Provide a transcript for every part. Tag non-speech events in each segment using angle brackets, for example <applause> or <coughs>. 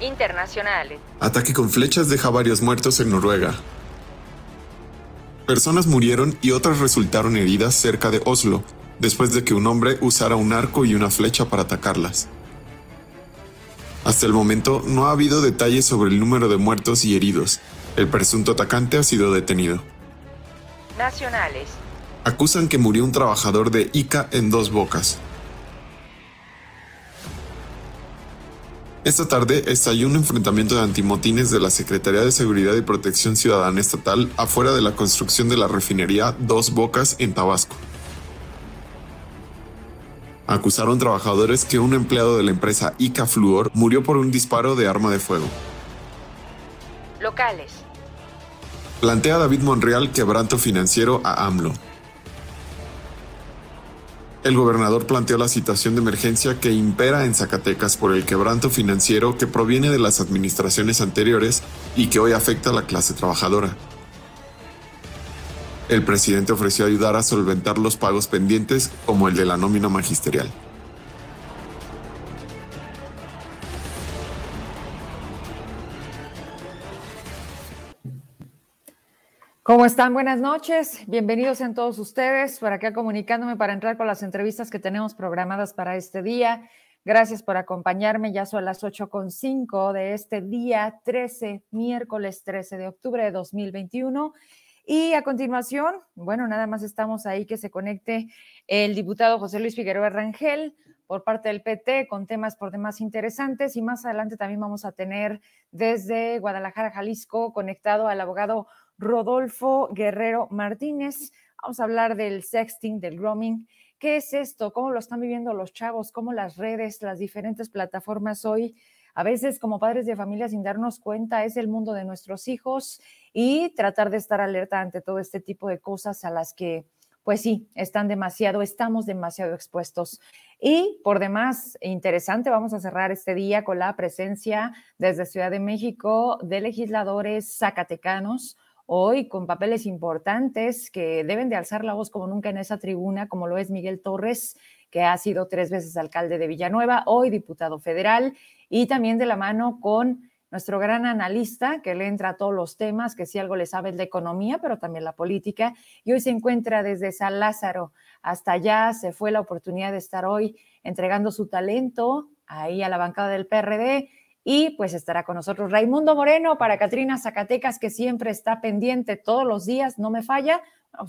Internacionales. Ataque con flechas deja varios muertos en Noruega. Personas murieron y otras resultaron heridas cerca de Oslo, después de que un hombre usara un arco y una flecha para atacarlas. Hasta el momento no ha habido detalles sobre el número de muertos y heridos. El presunto atacante ha sido detenido. Nacionales. Acusan que murió un trabajador de ICA en dos bocas. Esta tarde estalló un enfrentamiento de antimotines de la Secretaría de Seguridad y Protección Ciudadana Estatal afuera de la construcción de la refinería Dos Bocas en Tabasco. Acusaron trabajadores que un empleado de la empresa Ica Fluor murió por un disparo de arma de fuego. Locales. Plantea David Monreal quebranto financiero a AMLO. El gobernador planteó la situación de emergencia que impera en Zacatecas por el quebranto financiero que proviene de las administraciones anteriores y que hoy afecta a la clase trabajadora. El presidente ofreció ayudar a solventar los pagos pendientes como el de la nómina magisterial. ¿Cómo están? Buenas noches. Bienvenidos en todos ustedes por acá comunicándome para entrar con las entrevistas que tenemos programadas para este día. Gracias por acompañarme. Ya son las 8.5 de este día 13, miércoles 13 de octubre de 2021. Y a continuación, bueno, nada más estamos ahí que se conecte el diputado José Luis Figueroa Rangel por parte del PT con temas por demás interesantes y más adelante también vamos a tener desde Guadalajara, Jalisco, conectado al abogado Rodolfo Guerrero Martínez. Vamos a hablar del sexting, del grooming. ¿Qué es esto? ¿Cómo lo están viviendo los chavos? ¿Cómo las redes, las diferentes plataformas hoy? A veces como padres de familia sin darnos cuenta es el mundo de nuestros hijos y tratar de estar alerta ante todo este tipo de cosas a las que pues sí, están demasiado, estamos demasiado expuestos. Y por demás, interesante, vamos a cerrar este día con la presencia desde Ciudad de México de legisladores zacatecanos hoy con papeles importantes que deben de alzar la voz como nunca en esa tribuna, como lo es Miguel Torres, que ha sido tres veces alcalde de Villanueva, hoy diputado federal, y también de la mano con nuestro gran analista que le entra a todos los temas, que si algo le sabe es de economía, pero también la política, y hoy se encuentra desde San Lázaro hasta allá, se fue la oportunidad de estar hoy entregando su talento ahí a la bancada del PRD y pues estará con nosotros Raimundo Moreno para Catrina Zacatecas, que siempre está pendiente todos los días, no me falla.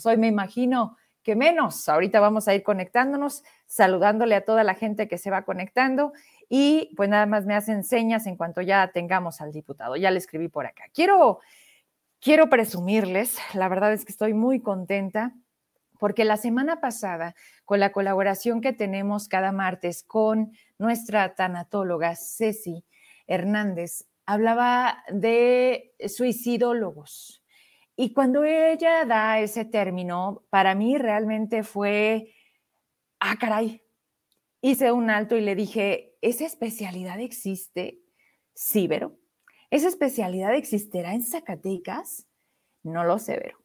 Hoy me imagino que menos. Ahorita vamos a ir conectándonos, saludándole a toda la gente que se va conectando y pues nada más me hacen señas en cuanto ya tengamos al diputado. Ya le escribí por acá. Quiero, quiero presumirles, la verdad es que estoy muy contenta porque la semana pasada, con la colaboración que tenemos cada martes con nuestra tanatóloga Ceci, Hernández hablaba de suicidólogos. Y cuando ella da ese término, para mí realmente fue, ah, caray, hice un alto y le dije, ¿esa especialidad existe? Sí, Vero. ¿Esa especialidad existirá en Zacatecas? No lo sé, Vero.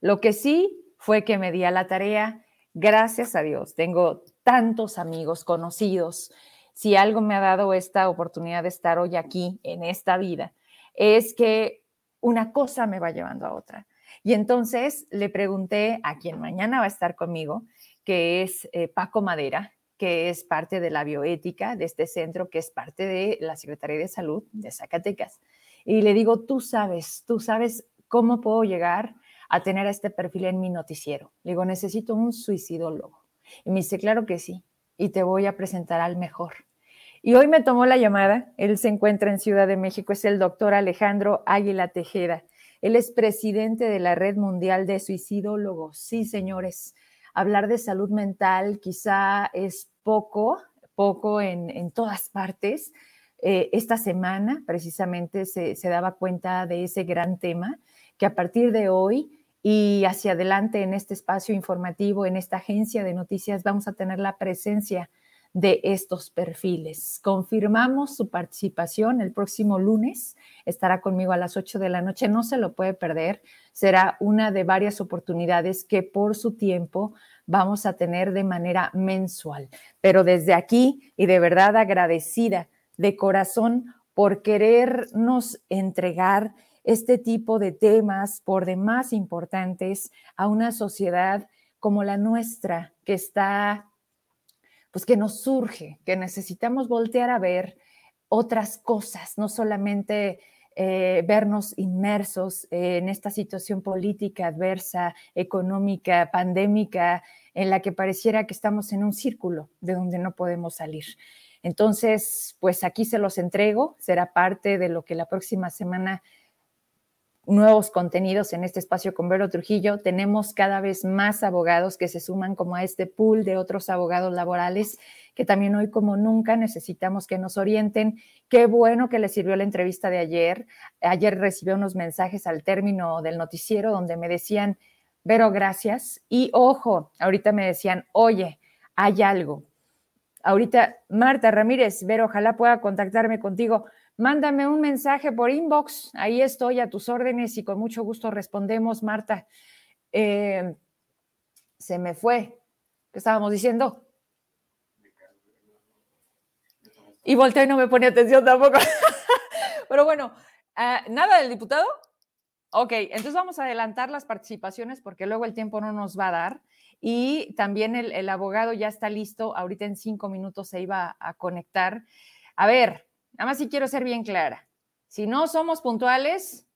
Lo que sí fue que me di a la tarea, gracias a Dios, tengo tantos amigos conocidos si algo me ha dado esta oportunidad de estar hoy aquí en esta vida, es que una cosa me va llevando a otra. Y entonces le pregunté a quien mañana va a estar conmigo, que es eh, Paco Madera, que es parte de la bioética de este centro, que es parte de la Secretaría de Salud de Zacatecas. Y le digo, tú sabes, tú sabes cómo puedo llegar a tener este perfil en mi noticiero. Le digo, necesito un suicidólogo. Y me dice, claro que sí, y te voy a presentar al mejor. Y hoy me tomó la llamada, él se encuentra en Ciudad de México, es el doctor Alejandro Águila Tejeda. Él es presidente de la Red Mundial de Suicidólogos. Sí, señores, hablar de salud mental quizá es poco, poco en, todas partes. Eh, esta semana precisamente se, se daba cuenta de ese gran tema que a partir de hoy y hacia adelante en este espacio informativo, en esta agencia de noticias, vamos a tener la presencia de estos perfiles. Confirmamos su participación el próximo lunes. Estará conmigo a las 8 de la noche. No se lo puede perder. Será una de varias oportunidades que por su tiempo vamos a tener de manera mensual. Pero desde aquí y de verdad agradecida de corazón por querernos entregar este tipo de temas por demás importantes a una sociedad como la nuestra, que está, pues que nos surge, que necesitamos voltear a ver otras cosas, no solamente eh, vernos inmersos en esta situación política adversa, económica, pandémica, en la que pareciera que estamos en un círculo de donde no podemos salir. Entonces, pues aquí se los entrego, será parte de lo que la próxima semana nuevos contenidos en este espacio con Vero Trujillo. Tenemos cada vez más abogados que se suman como a este pool de otros abogados laborales que también hoy como nunca necesitamos que nos orienten. Qué bueno que les sirvió la entrevista de ayer. Ayer recibí unos mensajes al término del noticiero donde me decían, Vero, gracias. Y ojo, ahorita me decían, oye, hay algo. Ahorita, Marta Ramírez, Vero, ojalá pueda contactarme contigo mándame un mensaje por inbox. Ahí estoy a tus órdenes y con mucho gusto respondemos, Marta. Eh, se me fue. ¿Qué estábamos diciendo? Y volteé y no me pone atención tampoco. <laughs> Pero bueno, ah, ¿nada del diputado? Ok, entonces vamos a adelantar las participaciones porque luego el tiempo no nos va a dar. Y también el, el abogado ya está listo. Ahorita en cinco minutos se iba a conectar. A ver, Nada más si quiero ser bien clara. Si no somos puntuales,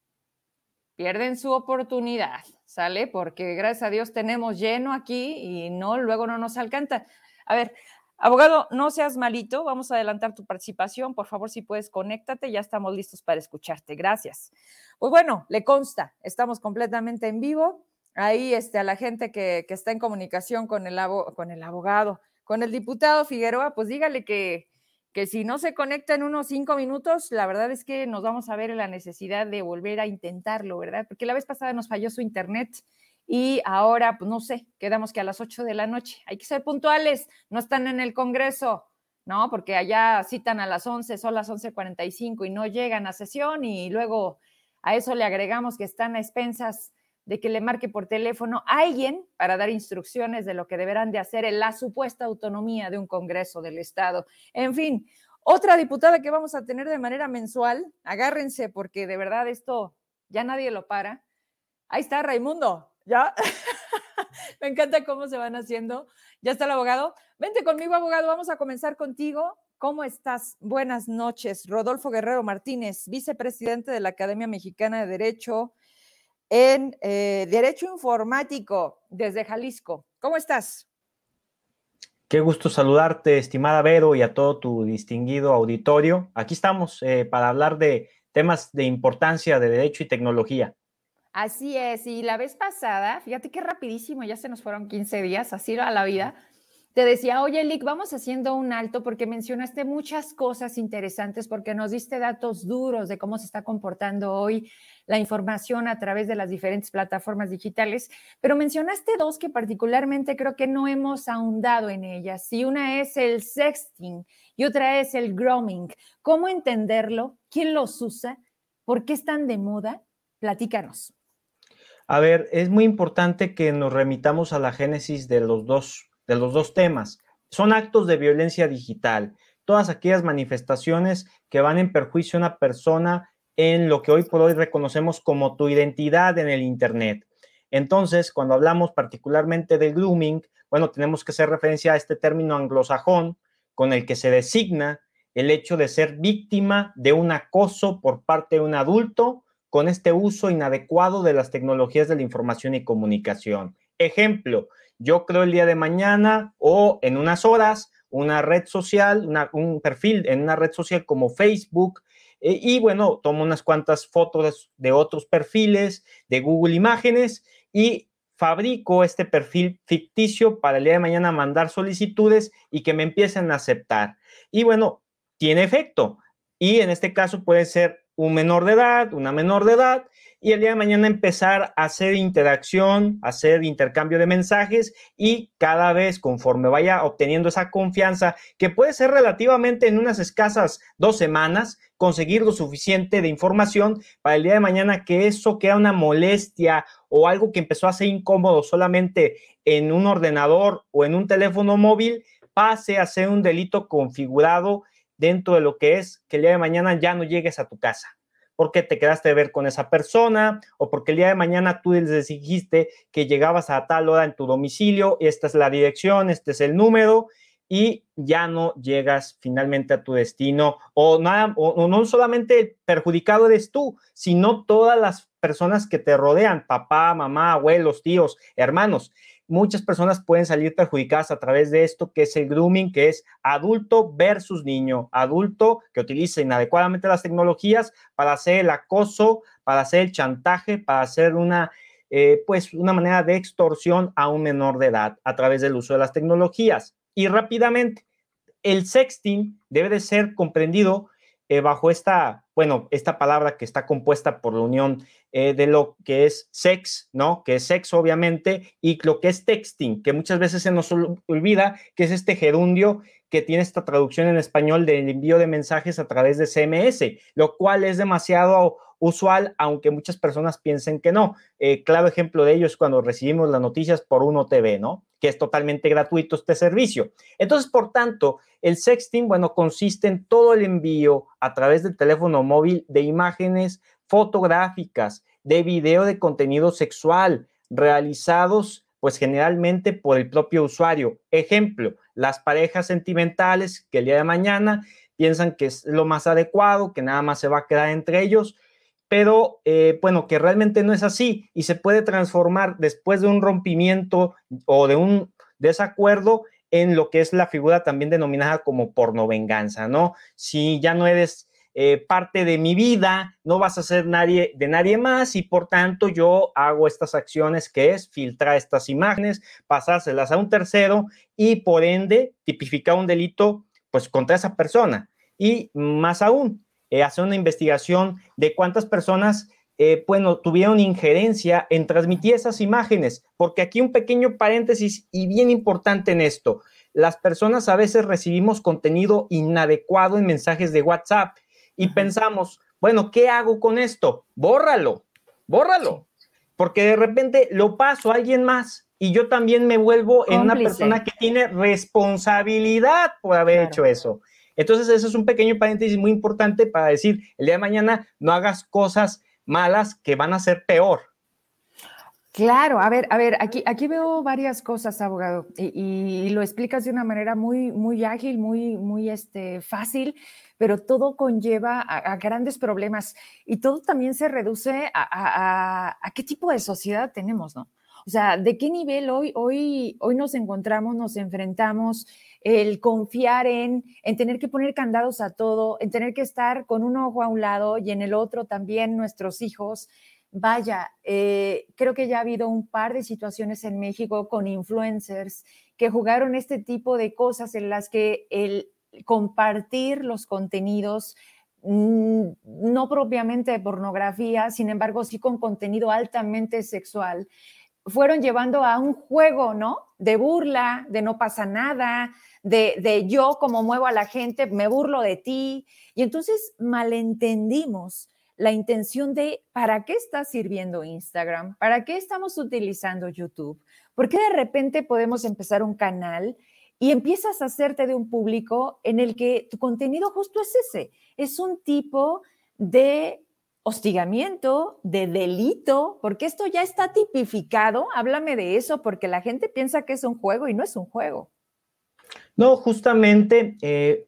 pierden su oportunidad, ¿sale? Porque gracias a Dios tenemos lleno aquí y no, luego no nos alcanza. A ver, abogado, no seas malito, vamos a adelantar tu participación. Por favor, si puedes, conéctate, ya estamos listos para escucharte. Gracias. Pues bueno, le consta, estamos completamente en vivo. Ahí este, a la gente que, está en comunicación con el, con el abogado, con el diputado Figueroa, pues dígale que, que si no se conecta en unos cinco minutos, la verdad es que nos vamos a ver en la necesidad de volver a intentarlo, ¿verdad? Porque la vez pasada nos falló su internet y ahora, pues no sé, quedamos que a las ocho de la noche. Hay que ser puntuales, no están en el Congreso, ¿no? Porque allá citan a las once, son las once cuarenta y cinco y no llegan a sesión y luego a eso le agregamos que están a expensas de que le marque por teléfono a alguien para dar instrucciones de lo que deberán de hacer en la supuesta autonomía de un Congreso del Estado. En fin, otra diputada que vamos a tener de manera mensual, agárrense porque de verdad esto ya nadie lo para. Ahí está Raimundo, ¿ya? <laughs> Me encanta cómo se van haciendo. Ya está el abogado. Vente conmigo, abogado, vamos a comenzar contigo. ¿Cómo estás? Buenas noches. Rodolfo Guerrero Martínez, vicepresidente de la Academia Mexicana de Derecho, en eh, Derecho Informático desde Jalisco. ¿Cómo estás? Qué gusto saludarte, estimada Vero, y a todo tu distinguido auditorio. Aquí estamos eh, para hablar de temas de importancia de derecho y tecnología. Así es, y la vez pasada, fíjate qué rapidísimo, ya se nos fueron 15 días, así a la vida. Te decía, oye, Lick, vamos haciendo un alto porque mencionaste muchas cosas interesantes, porque nos diste datos duros de cómo se está comportando hoy la información a través de las diferentes plataformas digitales, pero mencionaste dos que particularmente creo que no hemos ahondado en ellas. Y una es el sexting y otra es el grooming. ¿Cómo entenderlo? ¿Quién los usa? ¿Por qué están de moda? Platícanos. A ver, es muy importante que nos remitamos a la génesis de los dos de los dos temas. Son actos de violencia digital, todas aquellas manifestaciones que van en perjuicio a una persona en lo que hoy por hoy reconocemos como tu identidad en el Internet. Entonces, cuando hablamos particularmente del grooming, bueno, tenemos que hacer referencia a este término anglosajón con el que se designa el hecho de ser víctima de un acoso por parte de un adulto con este uso inadecuado de las tecnologías de la información y comunicación. Ejemplo, yo creo el día de mañana o en unas horas una red social, un perfil en una red social como Facebook, eh, y bueno, tomo unas cuantas fotos de otros perfiles de Google Imágenes y fabrico este perfil ficticio para el día de mañana mandar solicitudes y que me empiecen a aceptar. Y bueno, tiene efecto. Y en este caso puede ser un menor de edad, una menor de edad, y el día de mañana empezar a hacer interacción, hacer intercambio de mensajes y cada vez conforme vaya obteniendo esa confianza, que puede ser relativamente en unas escasas dos semanas, conseguir lo suficiente de información para el día de mañana que eso queda una molestia o algo que empezó a ser incómodo solamente en un ordenador o en un teléfono móvil, pase a ser un delito configurado dentro de lo que es que el día de mañana ya no llegues a tu casa porque te quedaste de ver con esa persona o porque el día de mañana tú les dijiste que llegabas a tal hora en tu domicilio, esta es la dirección, este es el número y ya no llegas finalmente a tu destino o, nada, o, no solamente perjudicado eres tú, sino todas las personas que te rodean, papá, mamá, abuelos, tíos, hermanos muchas personas pueden salir perjudicadas a través de esto que es el grooming, que es adulto versus niño, adulto que utiliza inadecuadamente las tecnologías para hacer el acoso, para hacer el chantaje, para hacer una, eh, pues una manera de extorsión a un menor de edad a través del uso de las tecnologías. Y rápidamente, el sexting debe de ser comprendido eh, bajo esta, bueno, esta palabra que está compuesta por la unión eh, de lo que es sex, ¿no? Que es sexo, obviamente, y lo que es texting, que muchas veces se nos olvida que es este gerundio que tiene esta traducción en español del envío de mensajes a través de CMS, lo cual es demasiado usual, aunque muchas personas piensen que no. Eh, claro ejemplo de ello es cuando recibimos las noticias por Uno TV, ¿no? Que es totalmente gratuito este servicio. Entonces, por tanto, el sexting, bueno, consiste en todo el envío a través del teléfono móvil de imágenes fotográficas, de video de contenido sexual realizados pues generalmente por el propio usuario. Ejemplo, las parejas sentimentales que el día de mañana piensan que es lo más adecuado, que nada más se va a quedar entre ellos, pero eh, bueno, que realmente no es así y se puede transformar después de un rompimiento o de un desacuerdo en lo que es la figura también denominada como porno venganza, ¿no? Si ya no eres eh, parte de mi vida, no vas a ser nadie de nadie más y por tanto yo hago estas acciones que es filtrar estas imágenes, pasárselas a un tercero y por ende tipificar un delito pues contra esa persona. Y más aún, eh, hacer una investigación de cuántas personas, eh, bueno, tuvieron injerencia en transmitir esas imágenes, porque aquí un pequeño paréntesis y bien importante en esto. Las personas a veces recibimos contenido inadecuado en mensajes de WhatsApp y pensamos, bueno, ¿qué hago con esto? Bórralo, bórralo, porque de repente lo paso a alguien más y yo también me vuelvo en una persona que tiene responsabilidad por haber hecho eso. Entonces, eso es un pequeño paréntesis muy importante para decir, el día de mañana no hagas cosas malas que van a ser peor. Claro, a ver, a ver, aquí, aquí veo varias cosas, abogado, y, lo explicas de una manera muy, muy ágil, muy, muy este, fácil, pero todo conlleva a, grandes problemas y todo también se reduce a, a, qué tipo de sociedad tenemos, ¿no? O sea, ¿de qué nivel hoy, hoy, hoy nos encontramos, nos enfrentamos? El confiar en, en tener que poner candados a todo, en tener que estar con un ojo a un lado y en el otro también nuestros hijos. Vaya, eh, creo que ya ha habido un par de situaciones en México con influencers que jugaron este tipo de cosas en las que el compartir los contenidos mm, no propiamente de pornografía, sin embargo, sí con contenido altamente sexual, fueron llevando a un juego, ¿no? De burla, de no pasa nada, de, yo como muevo a la gente, me burlo de ti. Y entonces malentendimos la intención de ¿para qué está sirviendo Instagram? ¿Para qué estamos utilizando YouTube? ¿Por qué de repente podemos empezar un canal y empiezas a hacerte de un público en el que tu contenido justo es ese? Es un tipo de hostigamiento, de delito, porque esto ya está tipificado. Háblame de eso, porque la gente piensa que es un juego y no es un juego. No, justamente, eh,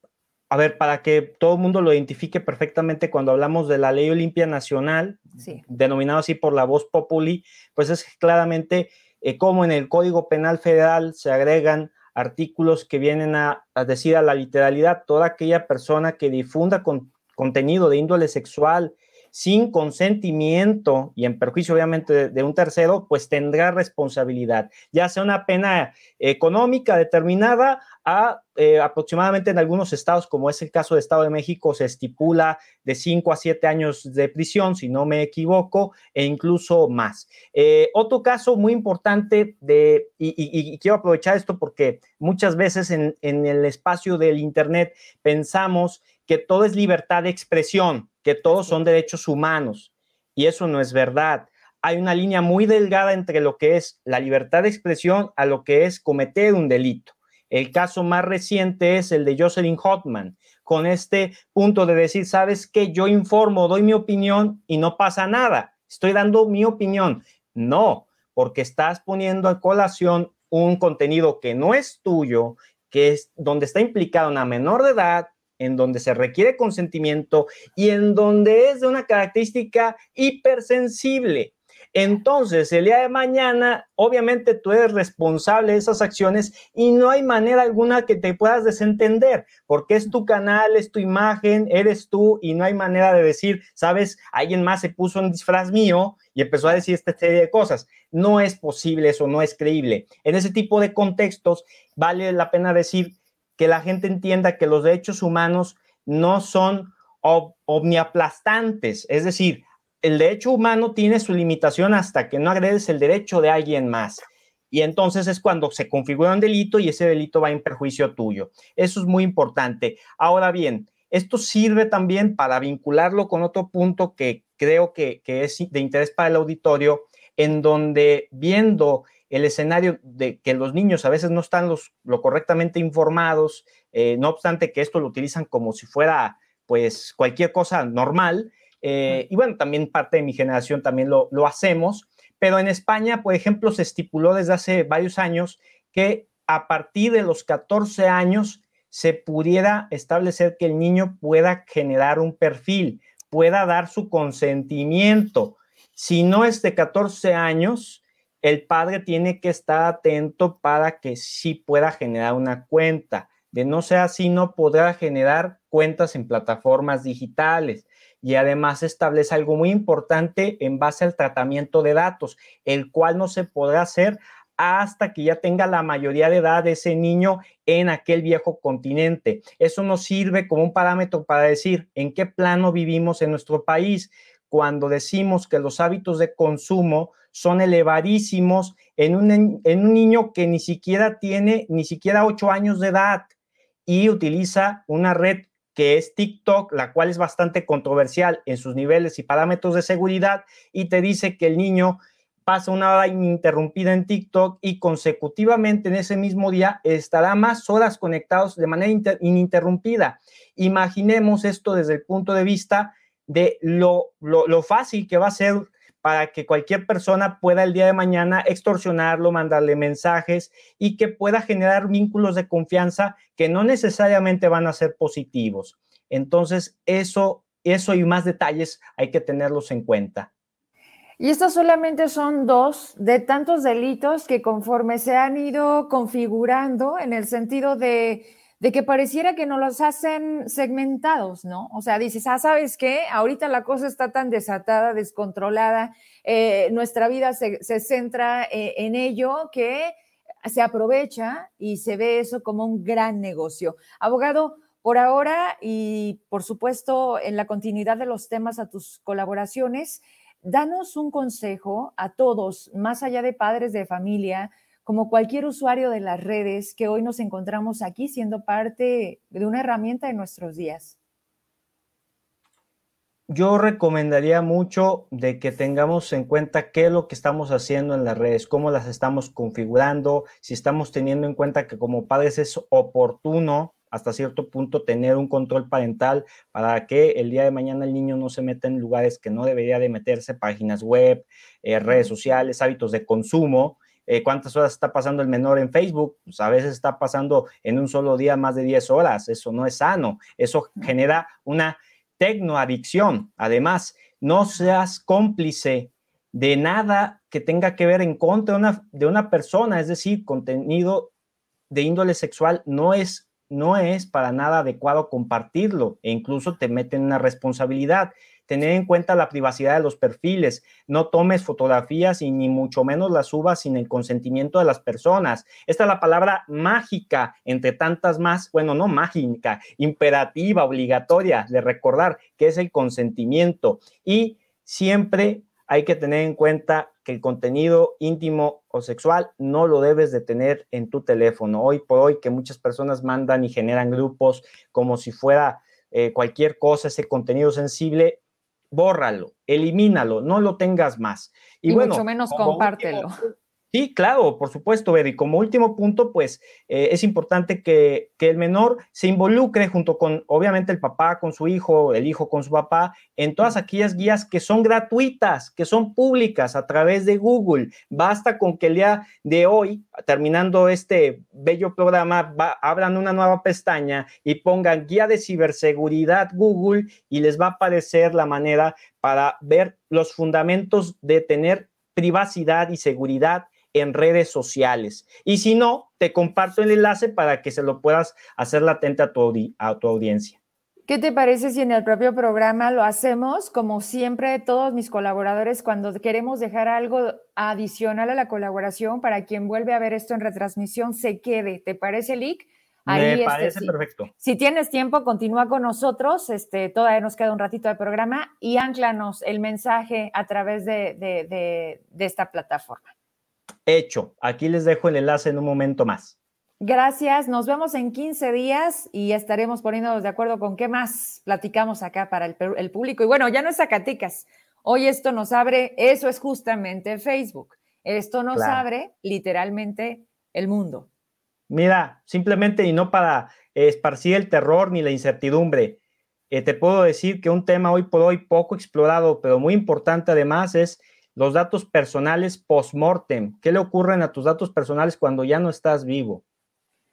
a ver, para que todo el mundo lo identifique perfectamente cuando hablamos de la Ley Olimpia Nacional, denominado así por la voz populi, pues es claramente eh, como en el Código Penal Federal se agregan artículos que vienen a, decir a la literalidad toda aquella persona que difunda contenido de índole sexual, sin consentimiento y en perjuicio obviamente de, un tercero, pues tendrá responsabilidad, ya sea una pena económica determinada a eh, aproximadamente en algunos estados, como es el caso de Estado de México, se estipula de 5 a 7 años de prisión, si no me equivoco, e incluso más. Eh, otro caso muy importante de, y, quiero aprovechar esto porque muchas veces en, en el espacio del Internet pensamos que todo es libertad de expresión, que todos son derechos humanos. Y eso no es verdad. Hay una línea muy delgada entre lo que es la libertad de expresión a lo que es cometer un delito. El caso más reciente es el de Jocelyn Hotman, con este punto de decir, sabes que yo informo, doy mi opinión y no pasa nada. Estoy dando mi opinión. No, porque estás poniendo a colación un contenido que no es tuyo, que es donde está implicada una menor de edad, en donde se requiere consentimiento y en donde es de una característica hipersensible. Entonces, el día de mañana, obviamente tú eres responsable de esas acciones y no hay manera alguna que te puedas desentender, porque es tu canal, es tu imagen, eres tú y no hay manera de decir, sabes, alguien más se puso un disfraz mío y empezó a decir esta serie de cosas. No es posible eso, no es creíble. En ese tipo de contextos, vale la pena decir que la gente entienda que los derechos humanos no son omniaplastantes, es decir, el derecho humano tiene su limitación hasta que no agredes el derecho de alguien más. Y entonces es cuando se configura un delito y ese delito va en perjuicio tuyo. Eso es muy importante. Ahora bien, esto sirve también para vincularlo con otro punto que creo que, es de interés para el auditorio, en donde viendo el escenario de que los niños a veces no están los, lo correctamente informados, eh, no obstante que esto lo utilizan como si fuera pues cualquier cosa normal, eh, y bueno, también parte de mi generación también lo, lo hacemos, pero en España, por ejemplo, se estipuló desde hace varios años que a partir de los 14 años se pudiera establecer que el niño pueda generar un perfil, pueda dar su consentimiento. Si no es de 14 años, el padre tiene que estar atento para que sí pueda generar una cuenta. De no ser así, no podrá generar cuentas en plataformas digitales y además establece algo muy importante en base al tratamiento de datos, el cual no se podrá hacer hasta que ya tenga la mayoría de edad ese niño en aquel viejo continente. Eso nos sirve como un parámetro para decir en qué plano vivimos en nuestro país cuando decimos que los hábitos de consumo son elevadísimos en un, en un niño que ni siquiera tiene ni siquiera ocho años de edad y utiliza una red que es TikTok, la cual es bastante controversial en sus niveles y parámetros de seguridad, y te dice que el niño pasa una hora ininterrumpida en TikTok y consecutivamente en ese mismo día estará más horas conectados de manera ininterrumpida. Imaginemos esto desde el punto de vista de lo, lo, lo fácil que va a ser para que cualquier persona pueda el día de mañana extorsionarlo, mandarle mensajes y que pueda generar vínculos de confianza que no necesariamente van a ser positivos. Entonces, eso, eso y más detalles hay que tenerlos en cuenta. Y estos solamente son dos de tantos delitos que conforme se han ido configurando en el sentido de de que pareciera que no los hacen segmentados, ¿no? O sea, dices, ah, ¿sabes qué? Ahorita la cosa está tan desatada, descontrolada, eh, nuestra vida se, centra eh, en ello que se aprovecha y se ve eso como un gran negocio. Abogado, por ahora y por supuesto en la continuidad de los temas a tus colaboraciones, danos un consejo a todos, más allá de padres de familia, como cualquier usuario de las redes que hoy nos encontramos aquí siendo parte de una herramienta de nuestros días? Yo recomendaría mucho de que tengamos en cuenta qué es lo que estamos haciendo en las redes, cómo las estamos configurando, si estamos teniendo en cuenta que como padres es oportuno hasta cierto punto tener un control parental para que el día de mañana el niño no se meta en lugares que no debería de meterse, páginas web, eh, redes sociales, hábitos de consumo, eh, cuántas horas está pasando el menor en Facebook, pues a veces está pasando en un solo día más de 10 horas, eso no es sano, eso genera una tecnoadicción. Además, no seas cómplice de nada que tenga que ver en contra de una, de una persona, es decir, contenido de índole sexual no es no es para nada adecuado compartirlo e incluso te mete en una responsabilidad tener en cuenta la privacidad de los perfiles, no tomes fotografías y ni mucho menos las subas sin el consentimiento de las personas. Esta es la palabra mágica entre tantas más, bueno, no mágica, imperativa, obligatoria de recordar que es el consentimiento y siempre hay que tener en cuenta que el contenido íntimo o sexual no lo debes de tener en tu teléfono. Hoy por hoy que muchas personas mandan y generan grupos como si fuera eh, cualquier cosa, ese contenido sensible, bórralo, elimínalo, no lo tengas más. Y, mucho menos compártelo. Sí, claro, por supuesto, Ver. Y como último punto, pues eh, es importante que, que, el menor se involucre junto con, obviamente, el papá con su hijo, el hijo con su papá, en todas aquellas guías que son gratuitas, que son públicas a través de Google. Basta con que el día de hoy, terminando este bello programa, abran una nueva pestaña y pongan guía de ciberseguridad Google y les va a aparecer la manera para ver los fundamentos de tener privacidad y seguridad en redes sociales. Y si no, te comparto el enlace para que se lo puedas hacer latente a tu, a tu audiencia. ¿Qué te parece si en el propio programa lo hacemos, como siempre, todos mis colaboradores, cuando queremos dejar algo adicional a la colaboración para quien vuelve a ver esto en retransmisión, se quede? ¿Te parece, Lick? Ahí, Me este, parece perfecto. Si tienes tiempo, continúa con nosotros. Este, todavía nos queda un ratito de programa y anclanos el mensaje a través de, de esta plataforma hecho. Aquí les dejo el enlace en un momento más. Gracias, nos vemos en 15 días y estaremos poniéndonos de acuerdo con qué más platicamos acá para el, público. Y bueno, ya no es Zacatecas, hoy esto nos abre, eso es justamente Facebook, esto nos abre literalmente el mundo. Mira, simplemente y no para esparcir el terror ni la incertidumbre, eh, te puedo decir que un tema hoy por hoy poco explorado, pero muy importante además es los datos personales post-mortem. ¿Qué le ocurren a tus datos personales cuando ya no estás vivo?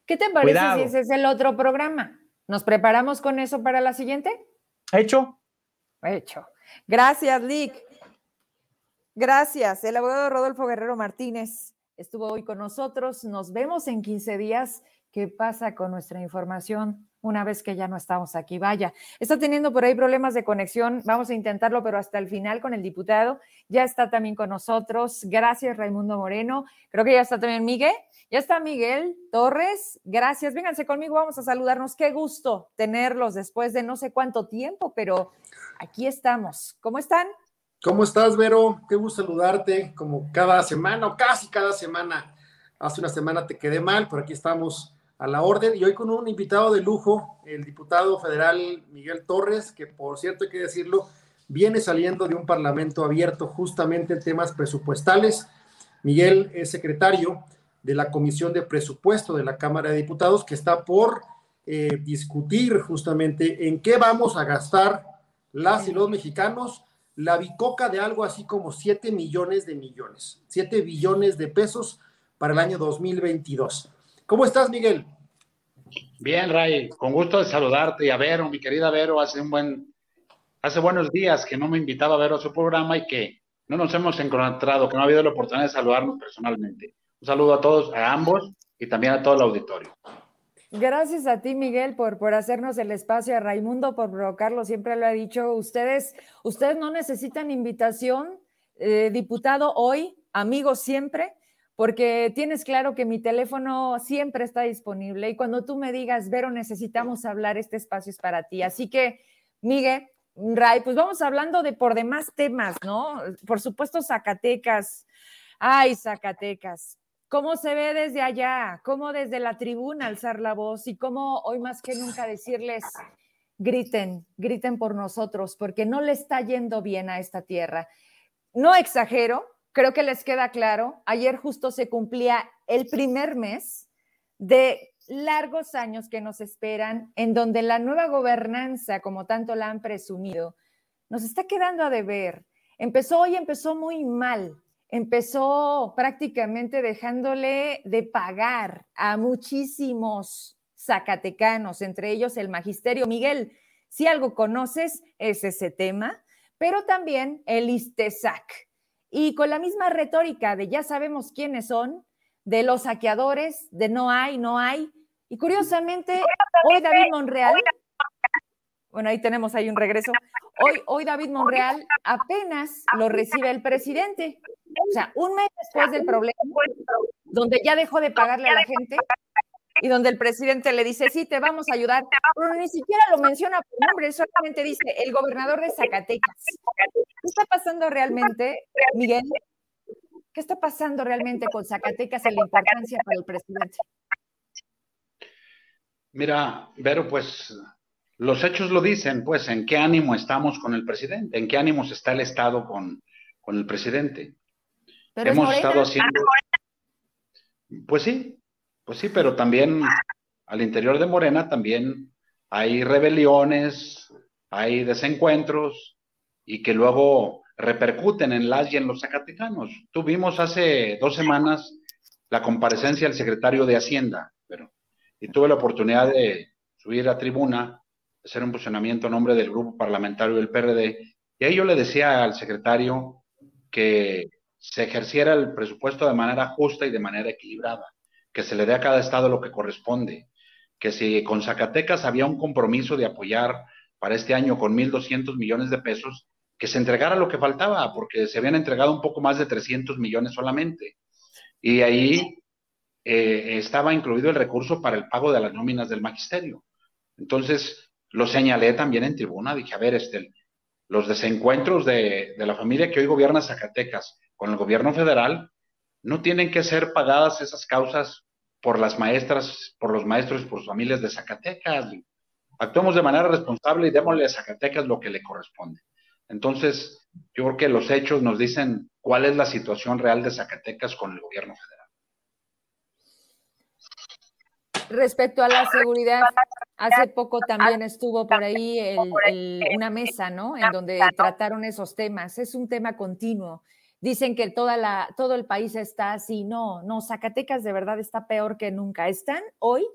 ¿Qué te parece si ese es el otro programa? ¿Nos preparamos con eso para la siguiente? Hecho. Hecho. Gracias, Lick. Gracias. El abogado Rodolfo Guerrero Martínez estuvo hoy con nosotros. Nos vemos en 15 días. ¿Qué pasa con nuestra información? Una vez que ya no estamos aquí. Vaya, está teniendo por ahí problemas de conexión. Vamos a intentarlo, pero hasta el final con el diputado. Ya está también con nosotros. Gracias, Raimundo Moreno. Creo que ya está también Miguel. Ya está Miguel Torres. Gracias. Vénganse conmigo, vamos a saludarnos. Qué gusto tenerlos después de no sé cuánto tiempo, pero aquí estamos. ¿Cómo están? ¿Cómo estás, Vero? Qué gusto saludarte, como cada semana o casi cada semana. Hace una semana te quedé mal, pero aquí estamos a la orden y hoy con un invitado de lujo, el diputado federal Miguel Torres, que por cierto hay que decirlo, viene saliendo de un parlamento abierto justamente en temas presupuestales. Miguel es secretario de la Comisión de Presupuesto de la Cámara de Diputados, que está por eh, discutir justamente en qué vamos a gastar las y los mexicanos la bicoca de algo así como 7 millones de millones, 7 billones de pesos para el año 2022. ¿Cómo estás, Miguel? Bien, Ray, con gusto de saludarte y a Vero, mi querida Vero, hace un buen, hace buenos días que no me invitaba a ver a su programa y que no nos hemos encontrado, que no ha habido la oportunidad de saludarnos personalmente. Un saludo a todos, a ambos y también a todo el auditorio. Gracias a ti, Miguel, por, por hacernos el espacio, a Raimundo por provocarlo, siempre lo ha dicho, ustedes, ustedes no necesitan invitación, eh, diputado hoy, amigos siempre, porque tienes claro que mi teléfono siempre está disponible y cuando tú me digas, Vero, necesitamos hablar, este espacio es para ti. Así que, Miguel, Ray, pues vamos hablando de por demás temas, ¿no? Por supuesto, Zacatecas. Ay, Zacatecas. ¿Cómo se ve desde allá? ¿Cómo desde la tribuna alzar la voz? Y cómo hoy más que nunca decirles, griten, griten por nosotros, porque no le está yendo bien a esta tierra. No exagero, creo que les queda claro, ayer justo se cumplía el primer mes de largos años que nos esperan, en donde la nueva gobernanza, como tanto la han presumido, nos está quedando a deber. Empezó hoy, empezó muy mal. Empezó prácticamente dejándole de pagar a muchísimos zacatecanos, entre ellos el magisterio. Miguel, si algo conoces es ese tema, pero también el ISTESAC, y con la misma retórica de ya sabemos quiénes son, de los saqueadores, de no hay, no hay. Y curiosamente, hoy David Monreal, bueno, ahí tenemos ahí un regreso, hoy, hoy David Monreal apenas lo recibe el presidente. O sea, un mes después del problema, donde ya dejó de pagarle a la gente, y donde el presidente le dice, sí, te vamos a ayudar, pero ni siquiera lo menciona por nombre, solamente dice el gobernador de Zacatecas. ¿Qué está pasando realmente, Miguel? ¿Qué está pasando realmente con Zacatecas en la importancia para el presidente? Mira, Vero, pues los hechos lo dicen, pues, en qué ánimo estamos con el presidente, en qué ánimos está el Estado con, con el presidente. Hemos estado haciendo Pues sí, pues sí, pero también al interior de Morena también hay rebeliones, hay desencuentros y que luego repercuten en las y en los zacatecanos. Tuvimos hace dos semanas la comparecencia del secretario de Hacienda, y tuve la oportunidad de subir a tribuna, hacer un posicionamiento en nombre del grupo parlamentario del PRD, y ahí yo le decía al secretario que se ejerciera el presupuesto de manera justa y de manera equilibrada, que se le dé a cada estado lo que corresponde, que si con Zacatecas había un compromiso de apoyar para este año con 1.200 millones de pesos, que se entregara lo que faltaba, porque se habían entregado un poco más de 300 millones solamente. Y ahí eh, estaba incluido el recurso para el pago de las nóminas del magisterio. Entonces, lo señalé también en tribuna, dije, a ver, este, los desencuentros de, de la familia que hoy gobierna Zacatecas con el gobierno federal, no tienen que ser pagadas esas causas por las maestras, por los maestros y por sus familias de Zacatecas. Actuemos de manera responsable y démosle a Zacatecas lo que le corresponde. Entonces, yo creo que los hechos nos dicen cuál es la situación real de Zacatecas con el gobierno federal. Respecto a la seguridad, hace poco también estuvo por ahí una mesa, ¿no? En donde trataron esos temas. Es un tema continuo. Dicen que toda la, todo el país está así. No, no, Zacatecas de verdad está peor que nunca. Están hoy,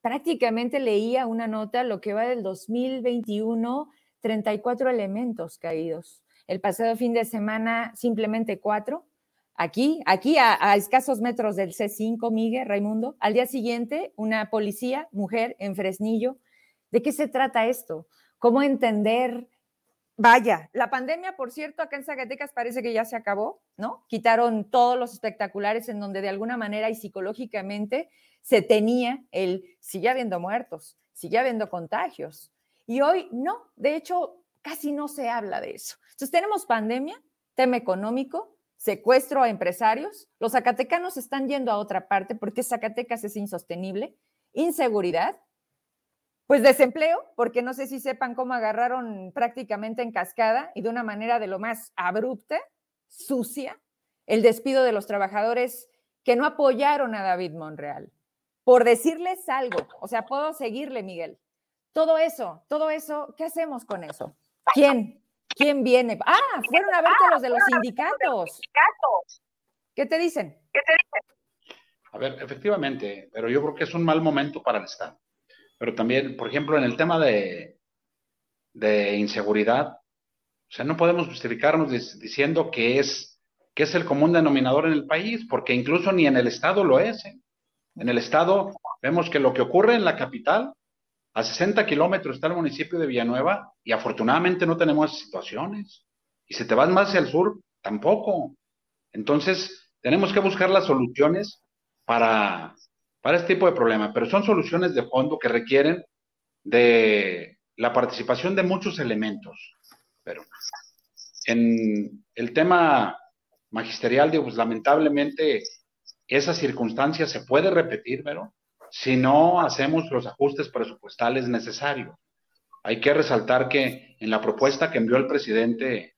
prácticamente leía una nota, lo que va del 2021 34 elementos caídos. El pasado fin de semana simplemente cuatro. Aquí, aquí a, escasos metros del C5, Miguel, Raimundo. Al día siguiente, una policía, mujer, en Fresnillo. ¿De qué se trata esto? ¿Cómo entender? Vaya, la pandemia, por cierto, acá en Zacatecas parece que ya se acabó, ¿no? Quitaron todos los espectaculares en donde de alguna manera y psicológicamente se tenía el, sigue habiendo muertos, sigue habiendo contagios, y hoy no, de hecho, casi no se habla de eso. Entonces tenemos pandemia, tema económico, secuestro a empresarios, los zacatecanos están yendo a otra parte porque Zacatecas es insostenible, inseguridad, pues desempleo, porque no sé si sepan cómo agarraron prácticamente en cascada y de una manera de lo más abrupta, sucia, el despido de los trabajadores que no apoyaron a David Monreal. Por decirles algo, o sea, puedo seguirle, Miguel. Todo eso, todo eso, ¿qué hacemos con eso? ¿Quién? ¿Quién viene? Ah, fueron a verte los de los sindicatos. ¿Qué te dicen? ¿Qué te dicen? A ver, efectivamente, pero yo creo que es un mal momento para el Estado. Pero también, por ejemplo, en el tema de, de inseguridad, o sea, no podemos justificarnos diciendo que es, que es el común denominador en el país, porque incluso ni en el Estado lo es. ¿eh? En el Estado vemos que lo que ocurre en la capital a 60 kilómetros está el municipio de Villanueva y afortunadamente no tenemos situaciones. Y si te vas más hacia el sur, tampoco. Entonces, tenemos que buscar las soluciones para, para este tipo de problemas, pero son soluciones de fondo que requieren de la participación de muchos elementos. Pero en el tema magisterial, digo, pues lamentablemente esa circunstancia se puede repetir, pero si no hacemos los ajustes presupuestales necesarios. Hay que resaltar que en la propuesta que envió el presidente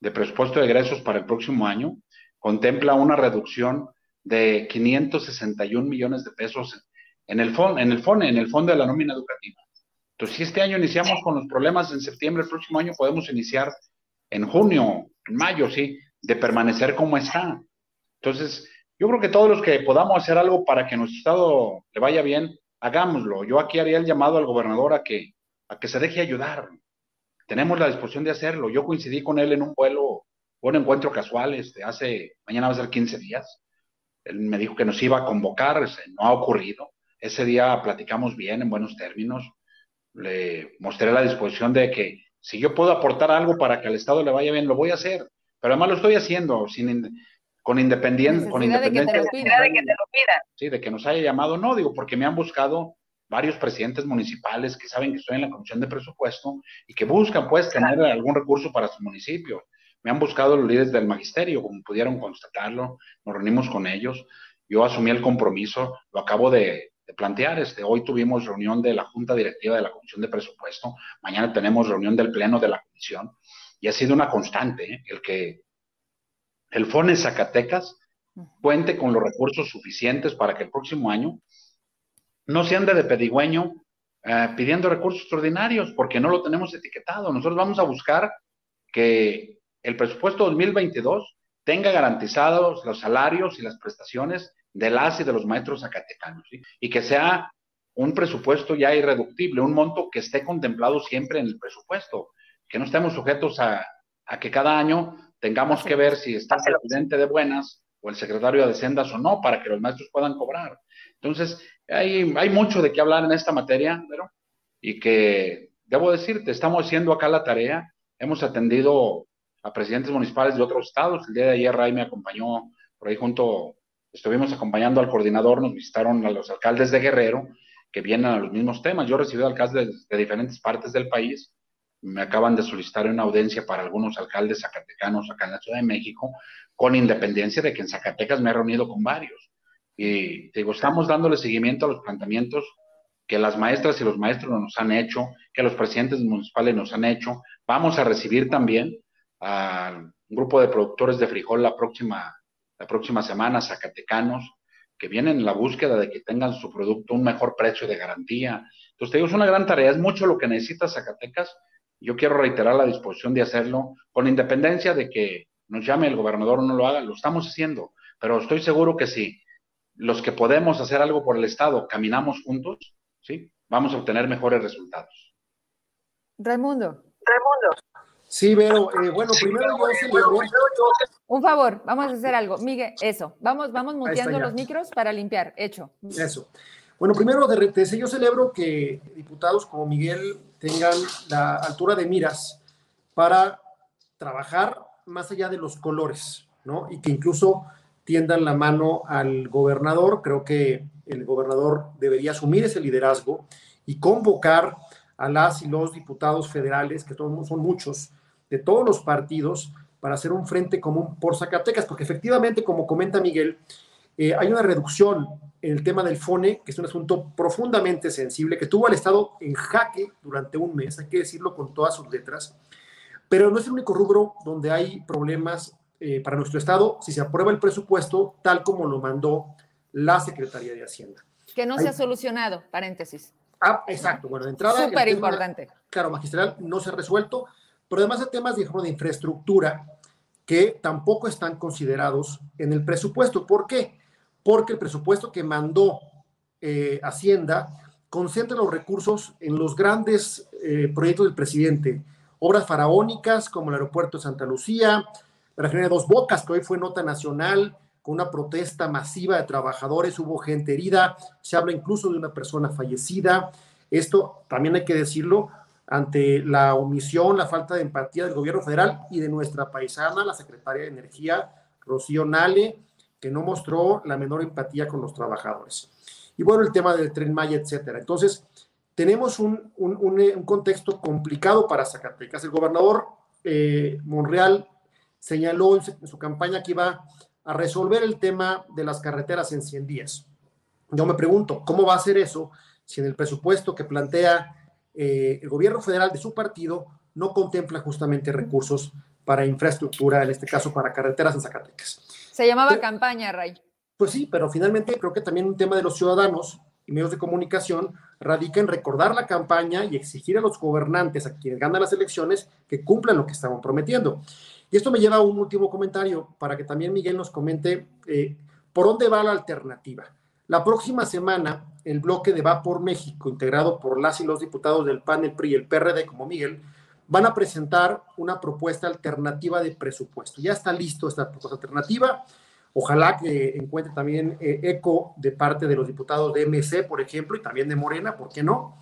de presupuesto de egresos para el próximo año, contempla una reducción de 561 millones de pesos en el, en el FONE, en el Fondo de la Nómina Educativa. Entonces, si este año iniciamos con los problemas en septiembre, el próximo año podemos iniciar en junio, en mayo, sí, de permanecer como está. Entonces, yo creo que todos los que podamos hacer algo para que nuestro Estado le vaya bien, hagámoslo. Yo aquí haría el llamado al gobernador a que, a que se deje ayudar. Tenemos la disposición de hacerlo. Yo coincidí con él en un vuelo, un encuentro casual, este, hace, mañana va a ser 15 días. Él me dijo que nos iba a convocar, no ha ocurrido. Ese día platicamos bien, en buenos términos. Le mostré la disposición de que si yo puedo aportar algo para que al Estado le vaya bien, lo voy a hacer. Pero además lo estoy haciendo sin, con, independiente, con independencia de que, te lo pidan. Sí, de que nos haya llamado, no, digo, porque me han buscado varios presidentes municipales que saben que estoy en la comisión de presupuesto y que buscan, pues, tener algún recurso para su municipio. Me han buscado los líderes del magisterio, como pudieron constatarlo, nos reunimos con ellos. Yo asumí el compromiso, lo acabo de, de plantear. Este, hoy tuvimos reunión de la Junta Directiva de la Comisión de Presupuesto, mañana tenemos reunión del Pleno de la Comisión, y ha sido una constante ¿eh? el que el FONE Zacatecas cuente con los recursos suficientes para que el próximo año no se ande de pedigüeño eh, pidiendo recursos extraordinarios, porque no lo tenemos etiquetado. Nosotros vamos a buscar que el presupuesto 2022 tenga garantizados los salarios y las prestaciones de las y de los maestros zacatecanos, y que sea un presupuesto ya irreductible, un monto que esté contemplado siempre en el presupuesto, que no estemos sujetos a, a que cada año tengamos que ver si está el presidente de buenas o el secretario de Haciendas o no, para que los maestros puedan cobrar. Entonces, hay, hay mucho de qué hablar en esta materia, pero, y que, debo decirte, estamos haciendo acá la tarea, hemos atendido a presidentes municipales de otros estados, el día de ayer Ray me acompañó por ahí junto, estuvimos acompañando al coordinador, nos visitaron a los alcaldes de Guerrero, que vienen a los mismos temas. Yo he alcaldes de, de diferentes partes del país, me acaban de solicitar una audiencia para algunos alcaldes zacatecanos acá en la Ciudad de México, con independencia de que en Zacatecas me he reunido con varios. Y digo, estamos dándole seguimiento a los planteamientos que las maestras y los maestros nos han hecho, que los presidentes municipales nos han hecho. Vamos a recibir también a un grupo de productores de frijol la próxima, la próxima semana, zacatecanos, que vienen en la búsqueda de que tengan su producto un mejor precio de garantía. Entonces, te digo, es una gran tarea, es mucho lo que necesita Zacatecas. Yo quiero reiterar la disposición de hacerlo, con independencia de que nos llame el gobernador o no lo haga, lo estamos haciendo, pero estoy seguro que sí los que podemos hacer algo por el Estado caminamos juntos, ¿sí? Vamos a obtener mejores resultados. Raimundo. Raimundo. Sí, pero eh, bueno, primero yo Un favor, vamos a hacer algo. Miguel, eso. Vamos, vamos muteando los micros para limpiar. Hecho. Eso. Bueno, primero de yo celebro que diputados como Miguel tengan la altura de miras para trabajar más allá de los colores, ¿no? Y que incluso tiendan la mano al gobernador. Creo que el gobernador debería asumir ese liderazgo y convocar a las y los diputados federales, que todos son muchos, de todos los partidos, para hacer un frente común por Zacatecas, porque efectivamente, como comenta Miguel, eh, hay una reducción en el tema del FONE, que es un asunto profundamente sensible, que tuvo al Estado en jaque durante un mes, hay que decirlo con todas sus letras, pero no es el único rubro donde hay problemas eh, para nuestro Estado si se aprueba el presupuesto tal como lo mandó la Secretaría de Hacienda. Que no se ha solucionado, paréntesis. Ah, exacto. Bueno, de entrada. Súper importante. Claro, magistral no se ha resuelto, pero además hay temas, digamos, de infraestructura que tampoco están considerados en el presupuesto. ¿Por qué? Porque el presupuesto que mandó eh, Hacienda concentra los recursos en los grandes eh, proyectos del presidente, obras faraónicas como el aeropuerto de Santa Lucía, la refinería de Dos Bocas, que hoy fue nota nacional, con una protesta masiva de trabajadores, hubo gente herida, se habla incluso de una persona fallecida. Esto también hay que decirlo ante la omisión, la falta de empatía del gobierno federal y de nuestra paisana, la secretaria de Energía, Rocío Nale, que no mostró la menor empatía con los trabajadores. Y bueno, el tema del tren Maya, etcétera. Entonces, tenemos un, un, contexto complicado para Zacatecas. El gobernador eh, Monreal señaló en su campaña que iba a resolver el tema de las carreteras en 100 días. Yo me pregunto, ¿cómo va a ser eso si en el presupuesto que plantea eh, el gobierno federal de su partido no contempla justamente recursos para infraestructura, en este caso para carreteras en Zacatecas? Se llamaba campaña, Ray. Pues sí, pero finalmente creo que también un tema de los ciudadanos y medios de comunicación radica en recordar la campaña y exigir a los gobernantes, a quienes ganan las elecciones, que cumplan lo que estaban prometiendo. Y esto me lleva a un último comentario para que también Miguel nos comente eh, por dónde va la alternativa. La próxima semana, el bloque de Va por México, integrado por las y los diputados del PAN, el PRI y el PRD, como Miguel, van a presentar una propuesta alternativa de presupuesto. Ya está listo esta propuesta alternativa. Ojalá que encuentre también eh, eco de parte de los diputados de MC, por ejemplo, y también de Morena, ¿por qué no?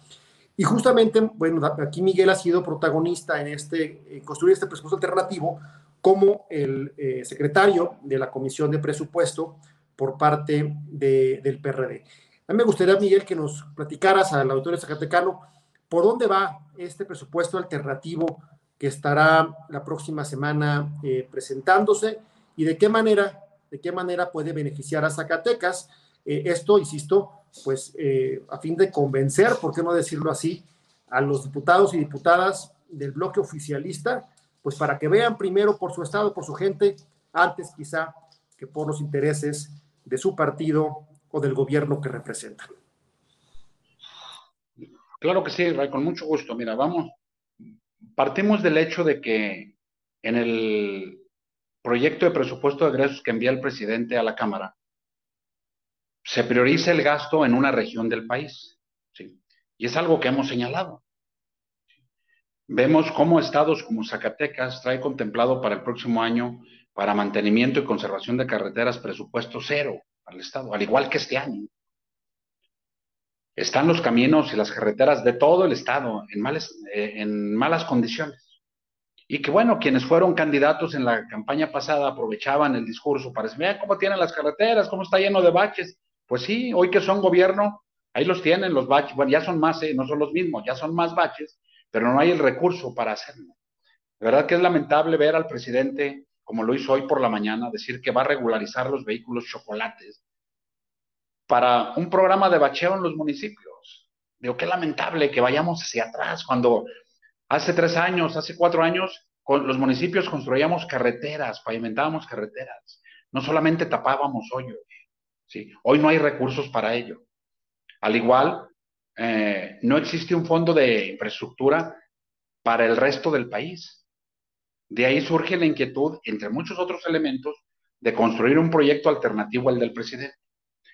Y justamente, bueno, aquí Miguel ha sido protagonista en este, construir este presupuesto alternativo como el eh, secretario de la Comisión de Presupuesto por parte del PRD. A mí me gustaría, Miguel, que nos platicaras al auditorio zacatecano por dónde va este presupuesto alternativo que estará la próxima semana eh, presentándose y de qué manera, de qué manera puede beneficiar a Zacatecas. Eh, esto, insisto, pues eh, a fin de convencer, por qué no decirlo así, a los diputados y diputadas del bloque oficialista, pues para que vean primero por su estado, por su gente, antes quizá que por los intereses de su partido o del gobierno que representan. Claro que sí, Ray, con mucho gusto. Mira, vamos, partimos del hecho de que en el proyecto de presupuesto de egresos que envía el presidente a la Cámara, se prioriza el gasto en una región del país. ¿sí? Y es algo que hemos señalado. Vemos cómo estados como Zacatecas trae contemplado para el próximo año para mantenimiento y conservación de carreteras presupuesto cero para estado, al igual que este año. Están los caminos y las carreteras de todo el estado en, eh, en malas condiciones. Y que bueno, quienes fueron candidatos en la campaña pasada aprovechaban el discurso para decir, mira cómo tienen las carreteras, cómo está lleno de baches. Pues sí, hoy que son gobierno, ahí los tienen los baches. Bueno, ya son más, ¿eh? no son los mismos, ya son más baches, pero no hay el recurso para hacerlo. De verdad que es lamentable ver al presidente, como lo hizo hoy por la mañana, decir que va a regularizar los vehículos chocolates para un programa de bacheo en los municipios. Digo, qué lamentable que vayamos hacia atrás cuando hace tres años, hace cuatro años, con los municipios construíamos carreteras, pavimentábamos carreteras, no solamente tapábamos hoyos. ¿sí? Hoy no hay recursos para ello. Al igual eh, no existe un fondo de infraestructura para el resto del país. De ahí surge la inquietud, entre muchos otros elementos, de construir un proyecto alternativo al del presidente.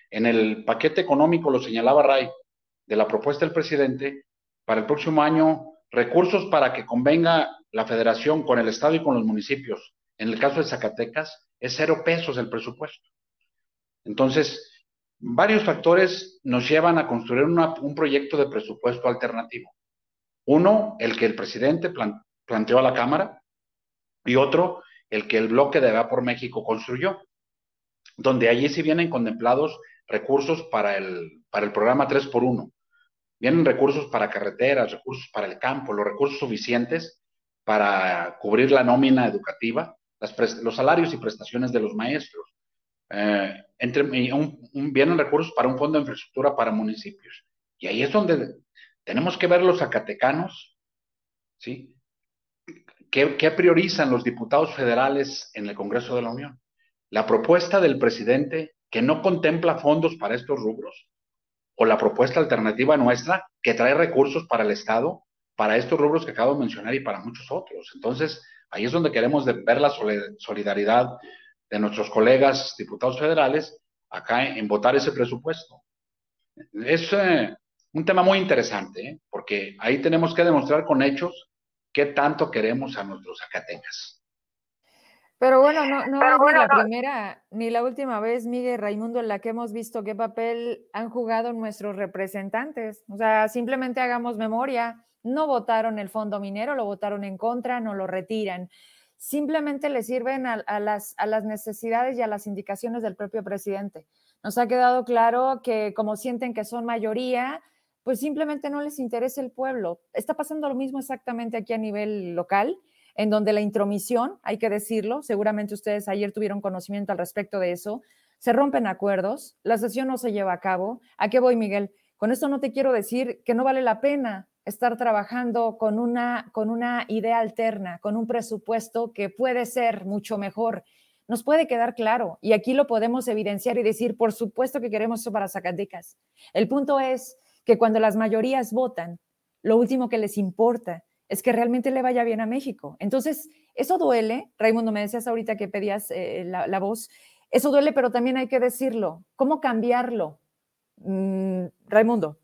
En el paquete económico, lo señalaba Ray, de la propuesta del presidente, para el próximo año, recursos para que convenga la federación con el Estado y con los municipios. En el caso de Zacatecas, es cero pesos el presupuesto. Entonces, Varios factores nos llevan a construir un proyecto de presupuesto alternativo. Uno, el que el presidente planteó a la Cámara, y otro, el que el bloque de Va por México construyó, donde allí sí vienen contemplados recursos para el, para el programa 3x1. Vienen recursos para carreteras, recursos para el campo, los recursos suficientes para cubrir la nómina educativa, los salarios y prestaciones de los maestros, eh, entre, vienen recursos para un fondo de infraestructura para municipios. Y ahí es donde tenemos que ver los zacatecanos, ¿sí? ¿Qué, ¿Qué, priorizan los diputados federales en el Congreso de la Unión? La propuesta del presidente que no contempla fondos para estos rubros o la propuesta alternativa nuestra que trae recursos para el Estado, para estos rubros que acabo de mencionar y para muchos otros. Entonces, ahí es donde queremos ver la solidaridad de nuestros colegas diputados federales acá en, votar ese presupuesto. Es eh, un tema muy interesante, ¿eh? porque ahí tenemos que demostrar con hechos qué tanto queremos a nuestros zacatecas. Pero bueno, no, no es ni la primera ni la última vez, Miguel Raimundo, en la que hemos visto qué papel han jugado nuestros representantes. O sea, simplemente hagamos memoria. No votaron el fondo minero, lo votaron en contra, no lo retiran simplemente le sirven a, las, necesidades y a las indicaciones del propio presidente. Nos ha quedado claro que como sienten que son mayoría, pues simplemente no les interesa el pueblo. Está pasando lo mismo exactamente aquí a nivel local, en donde la intromisión, hay que decirlo, seguramente ustedes ayer tuvieron conocimiento al respecto de eso, se rompen acuerdos, la sesión no se lleva a cabo. ¿A qué voy, Miguel? Con esto no te quiero decir que no vale la pena estar trabajando con una, con una idea alterna, con un presupuesto que puede ser mucho mejor. Nos puede quedar claro y aquí lo podemos evidenciar y decir, por supuesto que queremos eso para Zacatecas. El punto es que cuando las mayorías votan, lo último que les importa es que realmente le vaya bien a México. Entonces, eso duele. Raimundo, me decías ahorita que pedías eh, la, voz. Eso duele, pero también hay que decirlo. ¿Cómo cambiarlo? Mm, Raimundo.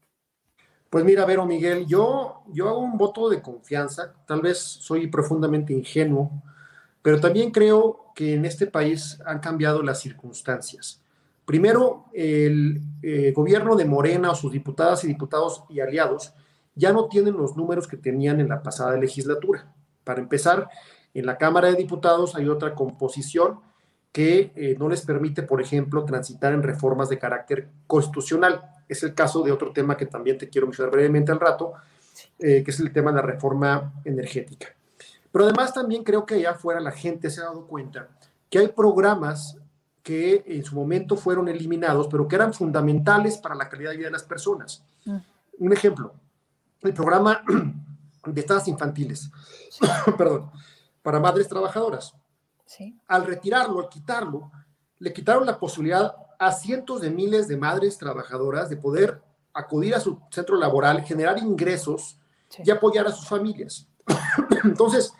Pues mira, Vero Miguel, yo, yo hago un voto de confianza, tal vez soy profundamente ingenuo, pero también creo que en este país han cambiado las circunstancias. Primero, el eh, gobierno de Morena o sus diputadas y diputados y aliados ya no tienen los números que tenían en la pasada legislatura. Para empezar, en la Cámara de Diputados hay otra composición que eh, no les permite, por ejemplo, transitar en reformas de carácter constitucional. Es el caso de otro tema que también te quiero mencionar brevemente al rato, eh, que es el tema de la reforma energética. Pero además también creo que allá afuera la gente se ha dado cuenta que hay programas que en su momento fueron eliminados, pero que eran fundamentales para la calidad de vida de las personas. Mm. Un ejemplo, el programa de estadas infantiles, <coughs> perdón, para madres trabajadoras. Al retirarlo, al quitarlo, le quitaron la posibilidad a cientos de miles de madres trabajadoras de poder acudir a su centro laboral, generar ingresos y apoyar a sus familias. <coughs> Entonces,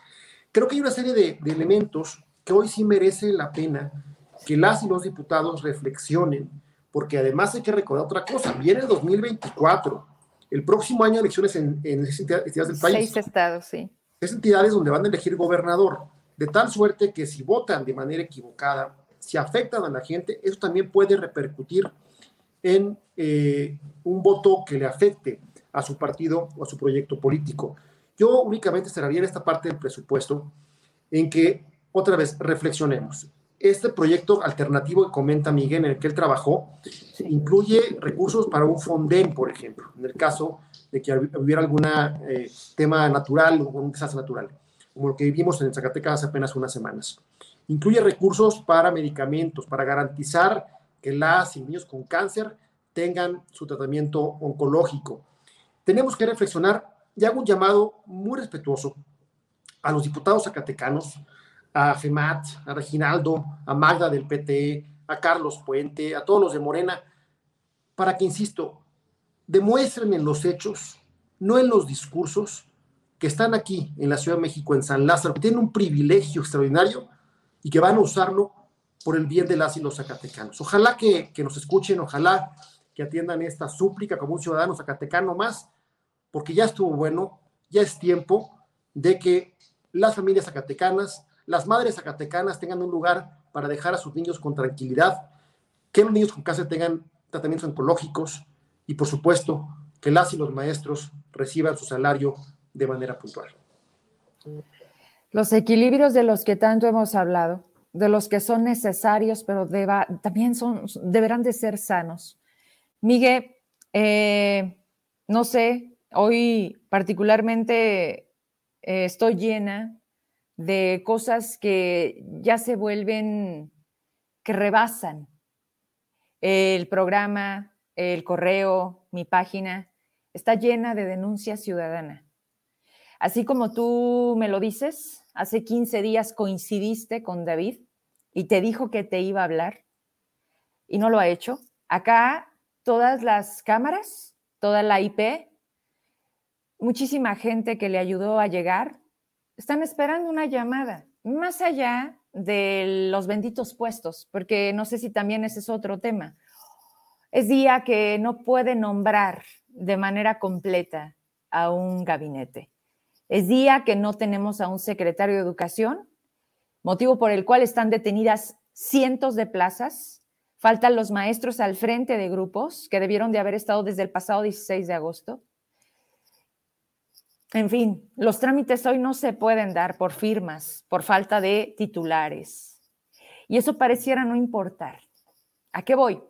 creo que hay una serie de, de elementos que hoy sí merece la pena que las y los diputados reflexionen, porque además hay que recordar otra cosa, viene el 2024, el próximo año elecciones en, en entidades del país. Seis estados, sí. Es entidades donde van a elegir gobernador, de tal suerte que si votan de manera equivocada, si afectan a la gente, eso también puede repercutir en eh, un voto que le afecte a su partido o a su proyecto político. Yo únicamente cerraría en esta parte del presupuesto en que, otra vez, reflexionemos este proyecto alternativo que comenta Miguel, en el que él trabajó, incluye recursos para un fondén, por ejemplo, en el caso de que hubiera algún eh, tema natural o un desastre natural, como lo que vivimos en Zacatecas hace apenas unas semanas. Incluye recursos para medicamentos, para garantizar que las y niños con cáncer tengan su tratamiento oncológico. Tenemos que reflexionar y hago un llamado muy respetuoso a los diputados zacatecanos, a FEMAT, a Reginaldo, a Magda del PTE, a Carlos Puente, a todos los de Morena, para que, insisto, demuestren en los hechos, no en los discursos, que están aquí en la Ciudad de México, en San Lázaro, que tienen un privilegio extraordinario y que van a usarlo por el bien de las y los zacatecanos. Ojalá que, que nos escuchen, ojalá que atiendan esta súplica como un ciudadano zacatecano más, porque ya estuvo bueno, ya es tiempo de que las familias zacatecanas, las madres zacatecanas tengan un lugar para dejar a sus niños con tranquilidad, que los niños con cáncer tengan tratamientos oncológicos y, por supuesto, que las y los maestros reciban su salario de manera puntual. Los equilibrios de los que tanto hemos hablado, de los que son necesarios, pero también son, deberán de ser sanos. Miguel, eh, no sé, hoy particularmente eh, estoy llena de cosas que ya se vuelven, que rebasan el programa, el correo, mi página, está llena de denuncia ciudadana. Así como tú me lo dices, hace 15 días coincidiste con David y te dijo que te iba a hablar y no lo ha hecho. Acá todas las cámaras, toda la IP, muchísima gente que le ayudó a llegar, están esperando una llamada, más allá de los benditos puestos, porque no sé si también ese es otro tema. Es día que no puede nombrar de manera completa a un gabinete. Es día que no tenemos a un secretario de educación, motivo por el cual están detenidas cientos de plazas. Faltan los maestros al frente de grupos que debieron de haber estado desde el pasado 16 de agosto. En fin, los trámites hoy no se pueden dar por firmas, por falta de titulares. Y eso pareciera no importar. ¿A qué voy?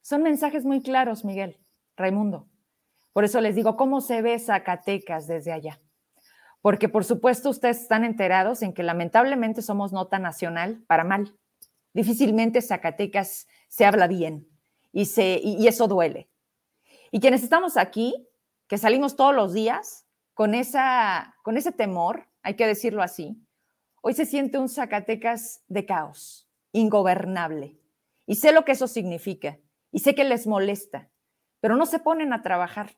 Son mensajes muy claros, Miguel, Raimundo. Por eso les digo, ¿cómo se ve Zacatecas desde allá? Porque por supuesto ustedes están enterados en que lamentablemente somos nota nacional para mal. Difícilmente Zacatecas se habla bien y, se, y eso duele. Y quienes estamos aquí, que salimos todos los días, con, esa, con ese temor, hay que decirlo así, hoy se siente un Zacatecas de caos, ingobernable. Y sé lo que eso significa, y sé que les molesta, pero no se ponen a trabajar.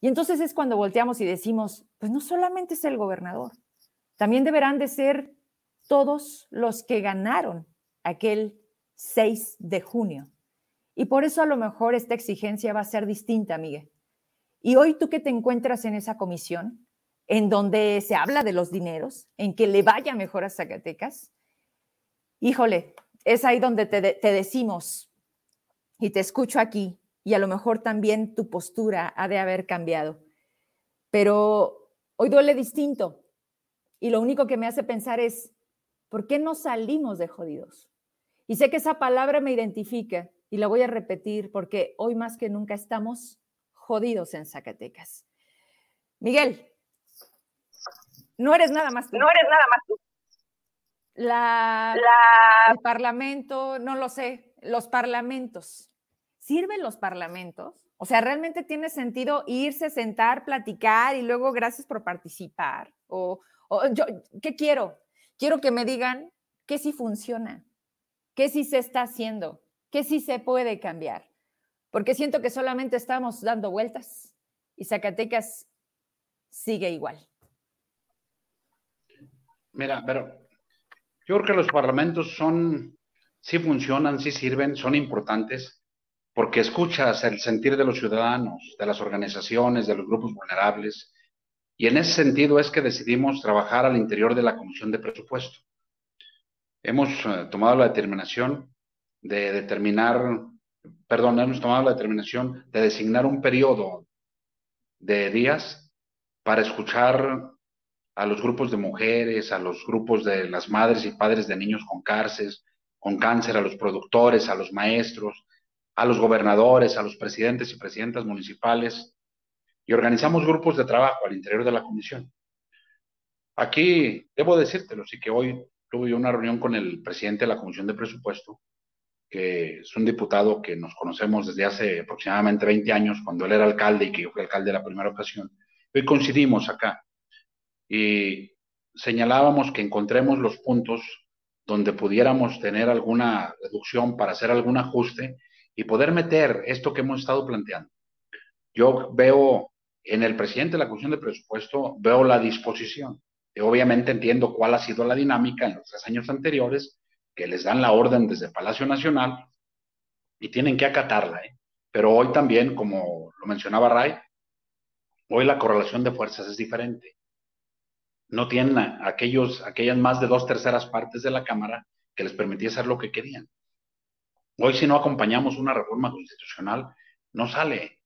Y entonces es cuando volteamos y decimos, pues no solamente es el gobernador, también deberán de ser todos los que ganaron aquel 6 de junio. Y por eso a lo mejor esta exigencia va a ser distinta, Miguel. Y hoy tú que te encuentras en esa comisión, en donde se habla de los dineros, en que le vaya mejor a Zacatecas, híjole, es ahí donde te, decimos, y te escucho aquí, y a lo mejor también tu postura ha de haber cambiado, pero hoy duele distinto. Y lo único que me hace pensar es, ¿por qué no salimos de jodidos? Y sé que esa palabra me identifica y la voy a repetir porque hoy más que nunca estamos jodidos en Zacatecas. Miguel, no eres nada más tú. No eres nada más tú. La, el parlamento, no lo sé, los parlamentos. ¿Sirven los parlamentos? O sea, ¿realmente tiene sentido irse, sentar, platicar y luego gracias por participar? O, yo, ¿qué quiero? Quiero que me digan que sí funciona. ¿Qué sí se está haciendo? ¿Qué sí se puede cambiar? Porque siento que solamente estamos dando vueltas y Zacatecas sigue igual. Mira, pero yo creo que los parlamentos son, sí funcionan, sí sirven, son importantes, porque escuchas el sentir de los ciudadanos, de las organizaciones, de los grupos vulnerables, y en ese sentido es que decidimos trabajar al interior de la Comisión de Presupuesto. Hemos eh, tomado la determinación de determinar, perdón, hemos tomado la determinación de designar un periodo de días para escuchar a los grupos de mujeres, a los grupos de las madres y padres de niños con cáncer, con cáncer, a los productores, a los maestros, a los gobernadores, a los presidentes y presidentas municipales, y organizamos grupos de trabajo al interior de la comisión. Aquí debo decírtelo, sí que hoy tuve una reunión con el presidente de la Comisión de Presupuesto, que es un diputado que nos conocemos desde hace aproximadamente 20 años, cuando él era alcalde y que yo fui alcalde la primera ocasión. Hoy coincidimos acá y señalábamos que encontremos los puntos donde pudiéramos tener alguna reducción para hacer algún ajuste y poder meter esto que hemos estado planteando. Yo veo en el presidente de la Comisión de Presupuesto, veo la disposición. Y obviamente entiendo cuál ha sido la dinámica en los tres años anteriores, que les dan la orden desde Palacio Nacional y tienen que acatarla. ¿eh? Pero hoy también, como lo mencionaba Ray, hoy la correlación de fuerzas es diferente no tienen aquellos, aquellas más de dos terceras partes de la Cámara que les permitía hacer lo que querían. Hoy si no acompañamos una reforma constitucional, no sale.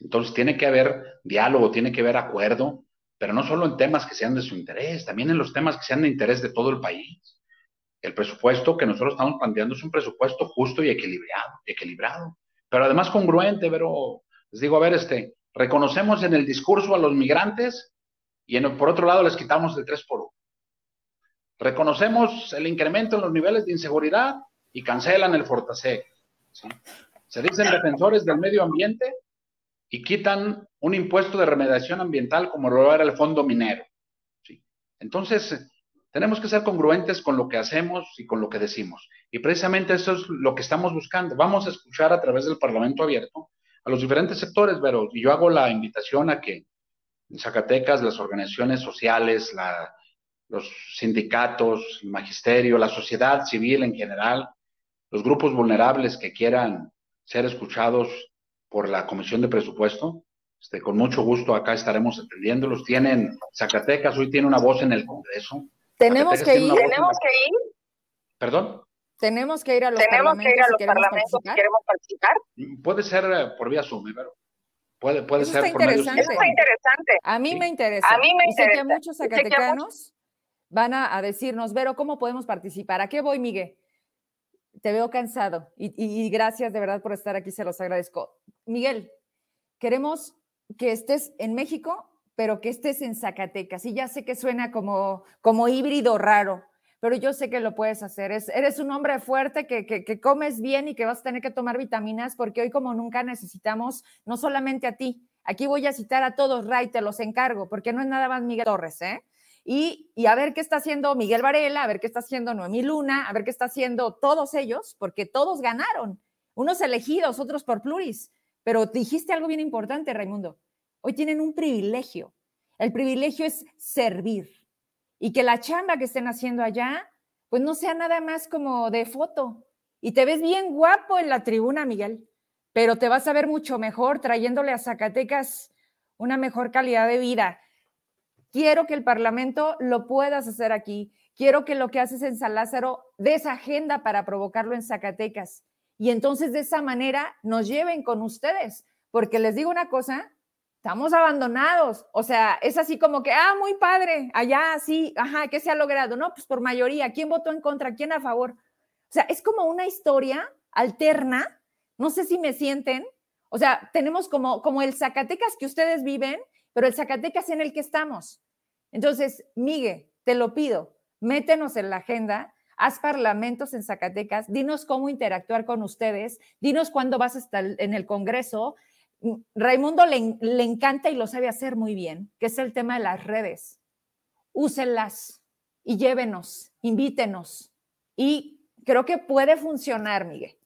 Entonces tiene que haber diálogo, tiene que haber acuerdo, pero no solo en temas que sean de su interés, también en los temas que sean de interés de todo el país. El presupuesto que nosotros estamos planteando es un presupuesto justo y equilibrado, equilibrado, pero además congruente, pero les digo, a ver, este, reconocemos en el discurso a los migrantes y por otro lado les quitamos el 3 por 1. Reconocemos el incremento en los niveles de inseguridad y cancelan el Fortasec. Se dicen defensores del medio ambiente y quitan un impuesto de remediación ambiental como lo era el fondo minero. Entonces, tenemos que ser congruentes con lo que hacemos y con lo que decimos. Y precisamente eso es lo que estamos buscando. Vamos a escuchar a través del Parlamento abierto a los diferentes sectores, pero yo hago la invitación a que en Zacatecas las organizaciones sociales, los sindicatos, el magisterio, la sociedad civil en general, los grupos vulnerables que quieran ser escuchados por la Comisión de Presupuesto. Este, con mucho gusto acá estaremos atendiéndolos. Tienen, Zacatecas hoy tiene una voz en el Congreso. Tenemos que ir, tenemos que ir. ¿Perdón? Tenemos que ir a los tenemos parlamentos, que ir a los si queremos parlamentos participar. si queremos participar. Puede ser eh, por vía Zoom, pero puede, puede Eso ser está por medio interesante. Eso está interesante. A mí Sí. me interesa. A mí me Y sé que interesa. muchos sé que a zacatecanos van a, a decirnos, Vero, ¿cómo podemos participar? ¿A qué voy, Miguel? Te veo cansado y, y- y gracias de verdad por estar aquí, se los agradezco. Miguel, queremos que estés en México, pero que estés en Zacatecas. Y ya sé que suena como, como híbrido raro, pero yo sé que lo puedes hacer. Es- eres un hombre fuerte que, que- comes bien y que vas a tener que tomar vitaminas porque hoy como nunca necesitamos no solamente a ti. Aquí voy a citar a todos, Ray, te los encargo, porque no es nada más Miguel Torres, ¿eh? Y, y a ver qué está haciendo Miguel Varela, a ver qué está haciendo Noemí Luna, a ver qué está haciendo todos ellos, porque todos ganaron, unos elegidos, otros por pluris. Pero dijiste algo bien importante, Raimundo. Hoy tienen un privilegio. El privilegio es servir y que la chamba que estén haciendo allá, pues no sea nada más como de foto. Y te ves bien guapo en la tribuna, Miguel, pero te vas a ver mucho mejor trayéndole a Zacatecas una mejor calidad de vida. Quiero que el Parlamento lo puedas hacer aquí. Quiero que lo que haces en San Lázaro des para provocarlo en Zacatecas. Y entonces de esa manera nos lleven con ustedes. Porque les digo una cosa, estamos abandonados. O sea, es así como que, ah, muy padre, allá sí, ajá, ¿qué se ha logrado? No, pues por mayoría, ¿quién votó en contra? ¿Quién a favor? O sea, es como una historia alterna, no sé si me sienten, o sea, tenemos como, como el Zacatecas que ustedes viven, pero el Zacatecas en el que estamos. Entonces, Miguel, te lo pido, métenos en la agenda, haz parlamentos en Zacatecas, dinos cómo interactuar con ustedes, dinos cuándo vas a estar en el Congreso. Raimundo le, le encanta y lo sabe hacer muy bien, que es el tema de las redes. Úsenlas y llévenos, invítenos y creo que puede funcionar, Miguel.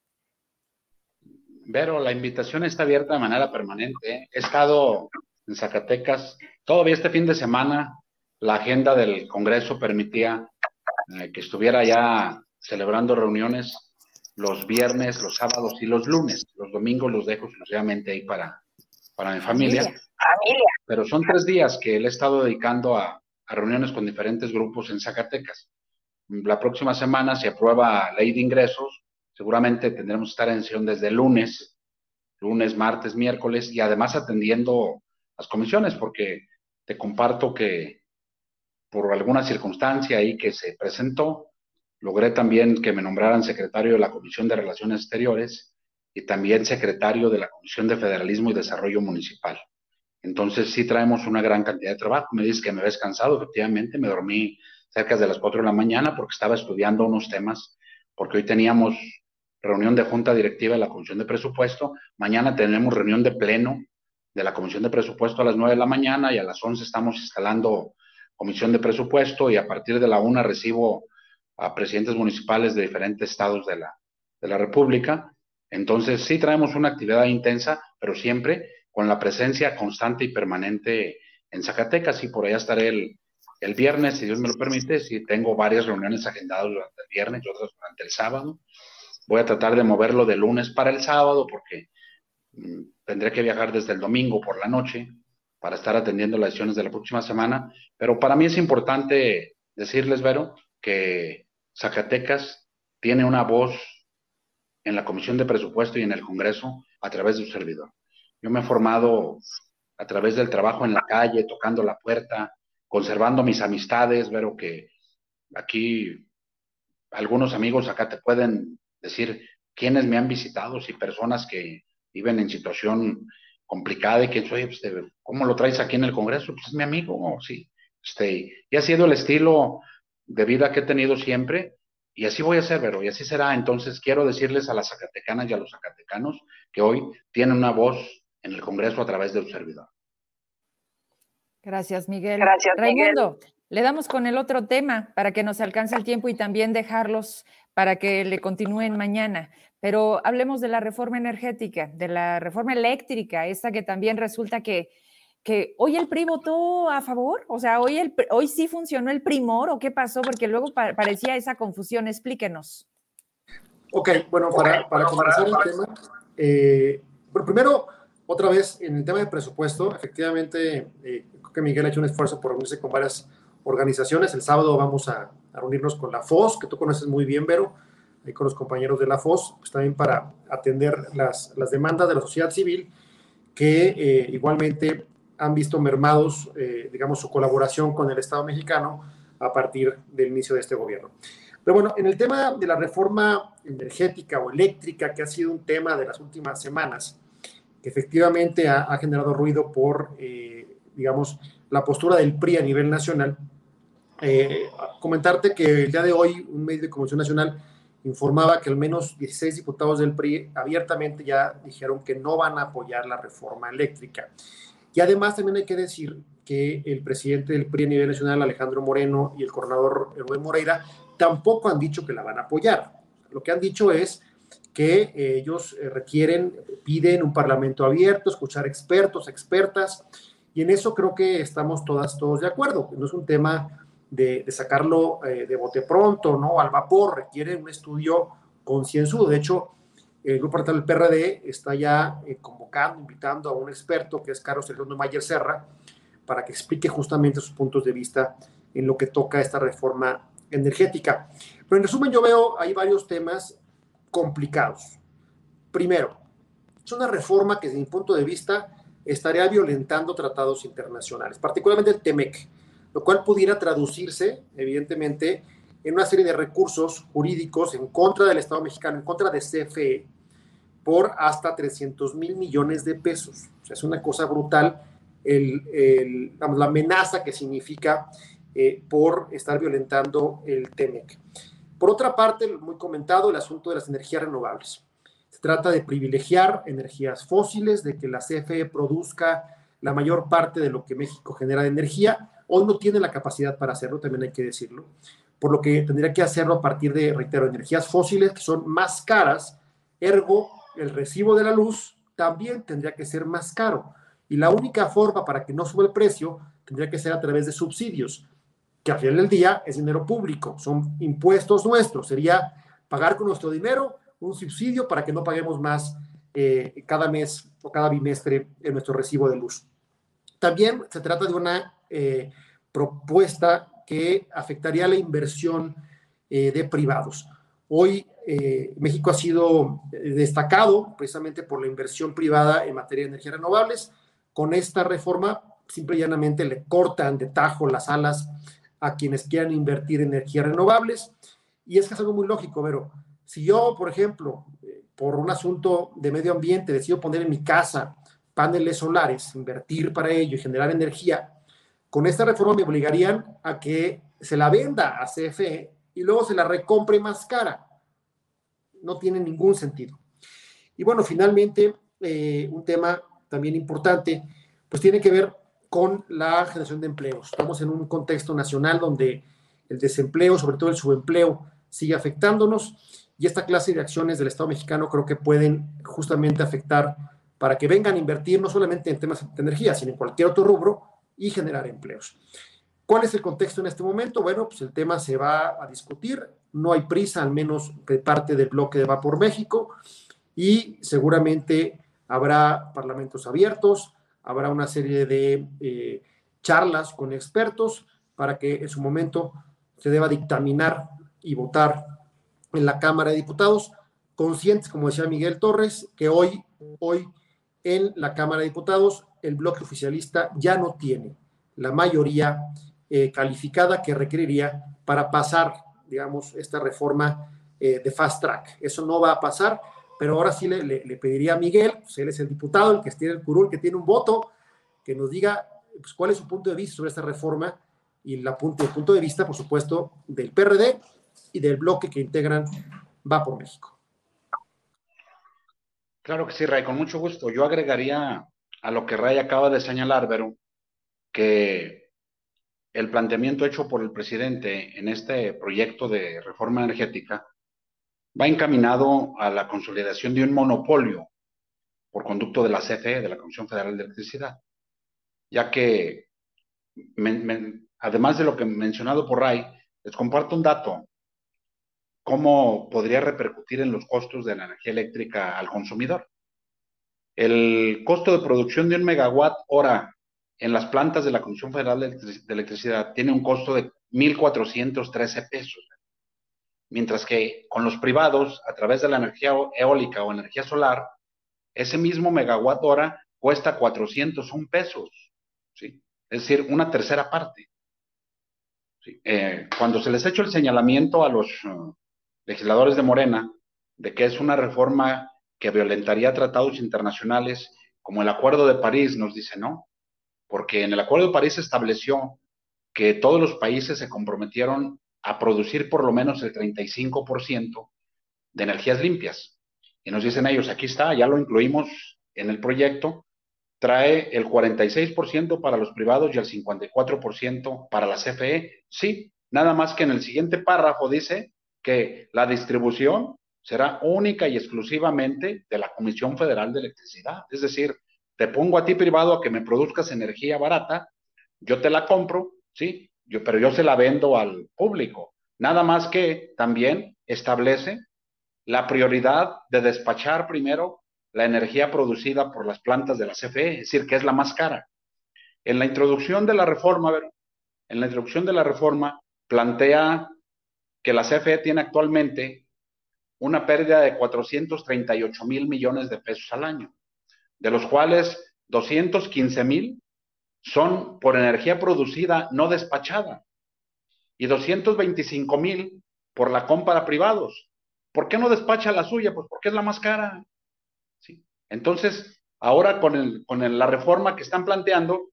Vero, la invitación está abierta de manera permanente. He estado en Zacatecas todavía este fin de semana. La agenda del Congreso permitía eh, que estuviera ya celebrando reuniones los viernes, los sábados y los lunes. Los domingos los dejo exclusivamente ahí para, para mi familia. familia. Pero son tres días que le he estado dedicando a, a reuniones con diferentes grupos en Zacatecas. La próxima semana se aprueba ley de ingresos. Seguramente tendremos que estar en sesión desde el lunes, lunes, martes, miércoles, y además atendiendo las comisiones, porque te comparto que por alguna circunstancia ahí que se presentó, logré también que me nombraran secretario de la Comisión de Relaciones Exteriores y también secretario de la Comisión de Federalismo y Desarrollo Municipal. Entonces sí traemos una gran cantidad de trabajo. Me dices que me ves cansado, efectivamente, me dormí cerca de las 4 de la mañana porque estaba estudiando unos temas, porque hoy teníamos reunión de junta directiva de la Comisión de Presupuesto, mañana tenemos reunión de pleno de la Comisión de Presupuesto a las 9 de la mañana y a las 11 estamos instalando Comisión de Presupuesto y a partir de la 1 recibo a presidentes municipales de diferentes estados de la, de la República. Entonces sí traemos una actividad intensa, pero siempre con la presencia constante y permanente en Zacatecas y por allá estaré el, el viernes, si Dios me lo permite, si tengo varias reuniones agendadas durante el viernes y otras durante el sábado. Voy a tratar de moverlo de lunes para el sábado porque mm, tendré que viajar desde el domingo por la noche para estar atendiendo las sesiones de la próxima semana. Pero para mí es importante decirles, Vero, que Zacatecas tiene una voz en la Comisión de Presupuesto y en el Congreso a través de su servidor. Yo me he formado a través del trabajo en la calle, tocando la puerta, conservando mis amistades, veo que aquí algunos amigos acá te pueden decir quiénes me han visitado, si personas que viven en situación complicada y que soy, pues, ¿cómo lo traes aquí en el Congreso? Pues es mi amigo, sí. Este, y ha sido el estilo de vida que he tenido siempre, y así voy a ser, pero y así será. Entonces quiero decirles a las zacatecanas y a los zacatecanos que hoy tienen una voz en el Congreso a través de un servidor. Gracias, Miguel. Gracias, Raimundo. Le damos con el otro tema para que nos alcance el tiempo y también dejarlos para que le continúen mañana. Pero hablemos de la reforma energética, de la reforma eléctrica, esta que también resulta que, que hoy el PRI votó a favor, o sea, hoy, el, hoy sí funcionó el primor o qué pasó, porque luego parecía esa confusión. Explíquenos. Ok, bueno, para, para comenzar el tema, eh, primero otra vez, en el tema de presupuesto, efectivamente, eh, creo que Miguel ha hecho un esfuerzo por reunirse con varias organizaciones. El sábado vamos a, reunirnos con la FOS, que tú conoces muy bien, Vero, y con los compañeros de la FOS, pues también para atender las, las demandas de la sociedad civil, que eh, igualmente han visto mermados, eh, digamos, su colaboración con el Estado mexicano a partir del inicio de este gobierno. Pero bueno, en el tema de la reforma energética o eléctrica, que ha sido un tema de las últimas semanas, que efectivamente ha, generado ruido por, eh, digamos, la postura del PRI a nivel nacional. Eh, comentarte que el día de hoy un medio de comunicación nacional informaba que al menos 16 diputados del PRI abiertamente ya dijeron que no van a apoyar la reforma eléctrica. Y además también hay que decir que el presidente del PRI a nivel nacional, Alejandro Moreno, y el coordinador Rubén Moreira tampoco han dicho que la van a apoyar. Lo que han dicho es que ellos eh, requieren, piden un parlamento abierto, escuchar expertos, expertas, y en eso creo que estamos todas, todos de acuerdo. No es un tema de, sacarlo eh, de bote pronto, ¿no? Al vapor, requiere un estudio concienzudo. De hecho, el grupo del PRD está ya eh, convocando, invitando a un experto que es Carlos Fernando Mayer Serra, para que explique justamente sus puntos de vista en lo que toca esta reforma energética. Pero en resumen, yo veo hay varios temas complicados. Primero, es una reforma que desde mi punto de vista estaría violentando tratados internacionales, particularmente el TEMEC, lo cual pudiera traducirse, evidentemente, en una serie de recursos jurídicos en contra del Estado mexicano, en contra de CFE, por hasta 300 mil millones de pesos. O sea, es una cosa brutal el, la amenaza que significa eh, por estar violentando el TEMEC. Por otra parte, muy comentado, el asunto de las energías renovables. Se trata de privilegiar energías fósiles, de que la CFE produzca la mayor parte de lo que México genera de energía. Hoy no tiene la capacidad para hacerlo, también hay que decirlo, por lo que tendría que hacerlo a partir de, reitero, energías fósiles que son más caras, ergo el recibo de la luz también tendría que ser más caro. Y la única forma para que no suba el precio tendría que ser a través de subsidios, que al final del día es dinero público, son impuestos nuestros, sería pagar con nuestro dinero un subsidio para que no paguemos más eh, cada mes o cada bimestre en nuestro recibo de luz. También se trata de una eh, propuesta que afectaría la inversión eh, de privados. Hoy México ha sido destacado precisamente por la inversión privada en materia de energías renovables. Con esta reforma, simple y llanamente le cortan de tajo las alas a quienes quieran invertir en energías renovables. Y es que es algo muy lógico, pero si yo, por ejemplo, por un asunto de medio ambiente, decido poner en mi casa paneles solares, invertir para ello y generar energía, con esta reforma me obligarían a que se la venda a CFE y luego se la recompre más cara. No tiene ningún sentido. Y bueno, finalmente, eh, un tema también importante, pues tiene que ver con la generación de empleos. Estamos en un contexto nacional donde el desempleo, sobre todo el subempleo, sigue afectándonos y esta clase de acciones del Estado mexicano creo que pueden justamente afectar para que vengan a invertir no solamente en temas de energía, sino en cualquier otro rubro y generar empleos. ¿Cuál es el contexto en este momento? Bueno, pues el tema se va a discutir, no hay prisa, al menos de parte del bloque de Vapor México, y seguramente habrá parlamentos abiertos, habrá una serie de eh, charlas con expertos para que en su momento se deba dictaminar y votar en la Cámara de Diputados, conscientes, como decía Miguel Torres, que hoy, hoy en la Cámara de Diputados el bloque oficialista ya no tiene la mayoría eh, calificada que requeriría para pasar, digamos, esta reforma eh, de fast track. Eso no va a pasar, pero ahora sí le, pediría a Miguel, pues él es el diputado, el que tiene el curul, que tiene un voto, que nos diga pues, cuál es su punto de vista sobre esta reforma y la el punto de vista, por supuesto, del PRD y del bloque que integran Va por México. Claro que sí, Ray, con mucho gusto. Yo agregaría a lo que Ray acaba de señalar, Vero, que el planteamiento hecho por el presidente en este proyecto de reforma energética va encaminado a la consolidación de un monopolio por conducto de la CFE, de la Comisión Federal de Electricidad, ya que, además de lo que mencionado por Ray, les comparto un dato cómo podría repercutir en los costos de la energía eléctrica al consumidor. El costo de producción de un megawatt hora en las plantas de la Comisión Federal de Electricidad tiene un costo de 1.413 pesos, mientras que con los privados, a través de la energía eólica o energía solar, ese mismo megawatt hora cuesta 401 pesos, ¿sí? es decir, una tercera parte. Eh, cuando se les ha hecho el señalamiento a los uh, legisladores de Morena de que es una reforma que violentaría tratados internacionales como el Acuerdo de París, nos dice no, porque en el Acuerdo de París se estableció que todos los países se comprometieron a producir por lo menos el 35% de energías limpias. Y nos dicen ellos, aquí está, ya lo incluimos en el proyecto, trae el 46% para los privados y el 54% para la CFE. Sí, nada más que en el siguiente párrafo dice que la distribución será única y exclusivamente de la Comisión Federal de Electricidad. Es decir, te pongo a ti privado a que me produzcas energía barata, yo te la compro, ¿sí? Pero yo se la vendo al público. Nada más que también establece la prioridad de despachar primero la energía producida por las plantas de la CFE, es decir, que es la más cara. En la introducción de la reforma, en la introducción de la reforma plantea que la CFE tiene actualmente una pérdida de 438 mil millones de pesos al año, de los cuales 215 mil son por energía producida no despachada y 225 mil por la compra a privados. ¿Por qué no despacha la suya? Pues porque es la más cara. ¿Sí? Entonces, ahora con, el, con la reforma que están planteando,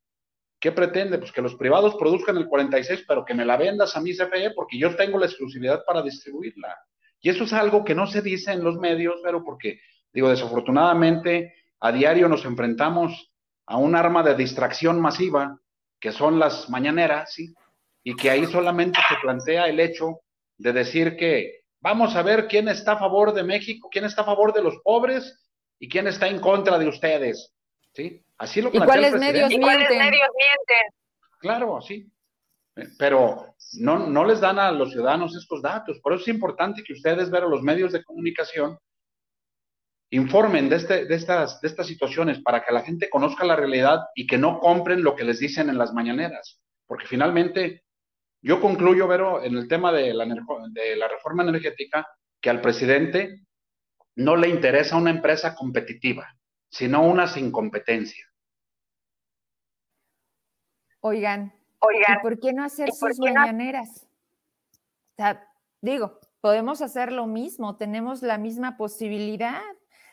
¿Qué pretende? Pues que los privados produzcan el 46, pero que me la vendas a mi CFE porque yo tengo la exclusividad para distribuirla. Y eso es algo que no se dice en los medios, pero porque, digo, desafortunadamente a diario nos enfrentamos a un arma de distracción masiva, que son las mañaneras, ¿sí? y que ahí solamente se plantea el hecho de decir que vamos a ver quién está a favor de México, quién está a favor de los pobres y quién está en contra de ustedes. ¿Sí? Así lo ¿Y cuáles medios mienten? Claro, sí. Pero no, no les dan a los ciudadanos estos datos. Por eso es importante que ustedes vean los medios de comunicación informen de, este, de, estas, de estas situaciones para que la gente conozca la realidad y que no compren lo que les dicen en las mañaneras. Porque finalmente, yo concluyo, Vero, en el tema de la, de la reforma energética, que al presidente no le interesa una empresa competitiva, sino una sin competencia. Oigan, Oigan, por qué no hacer sus mañaneras? O sea, digo, podemos hacer lo mismo, tenemos la misma posibilidad.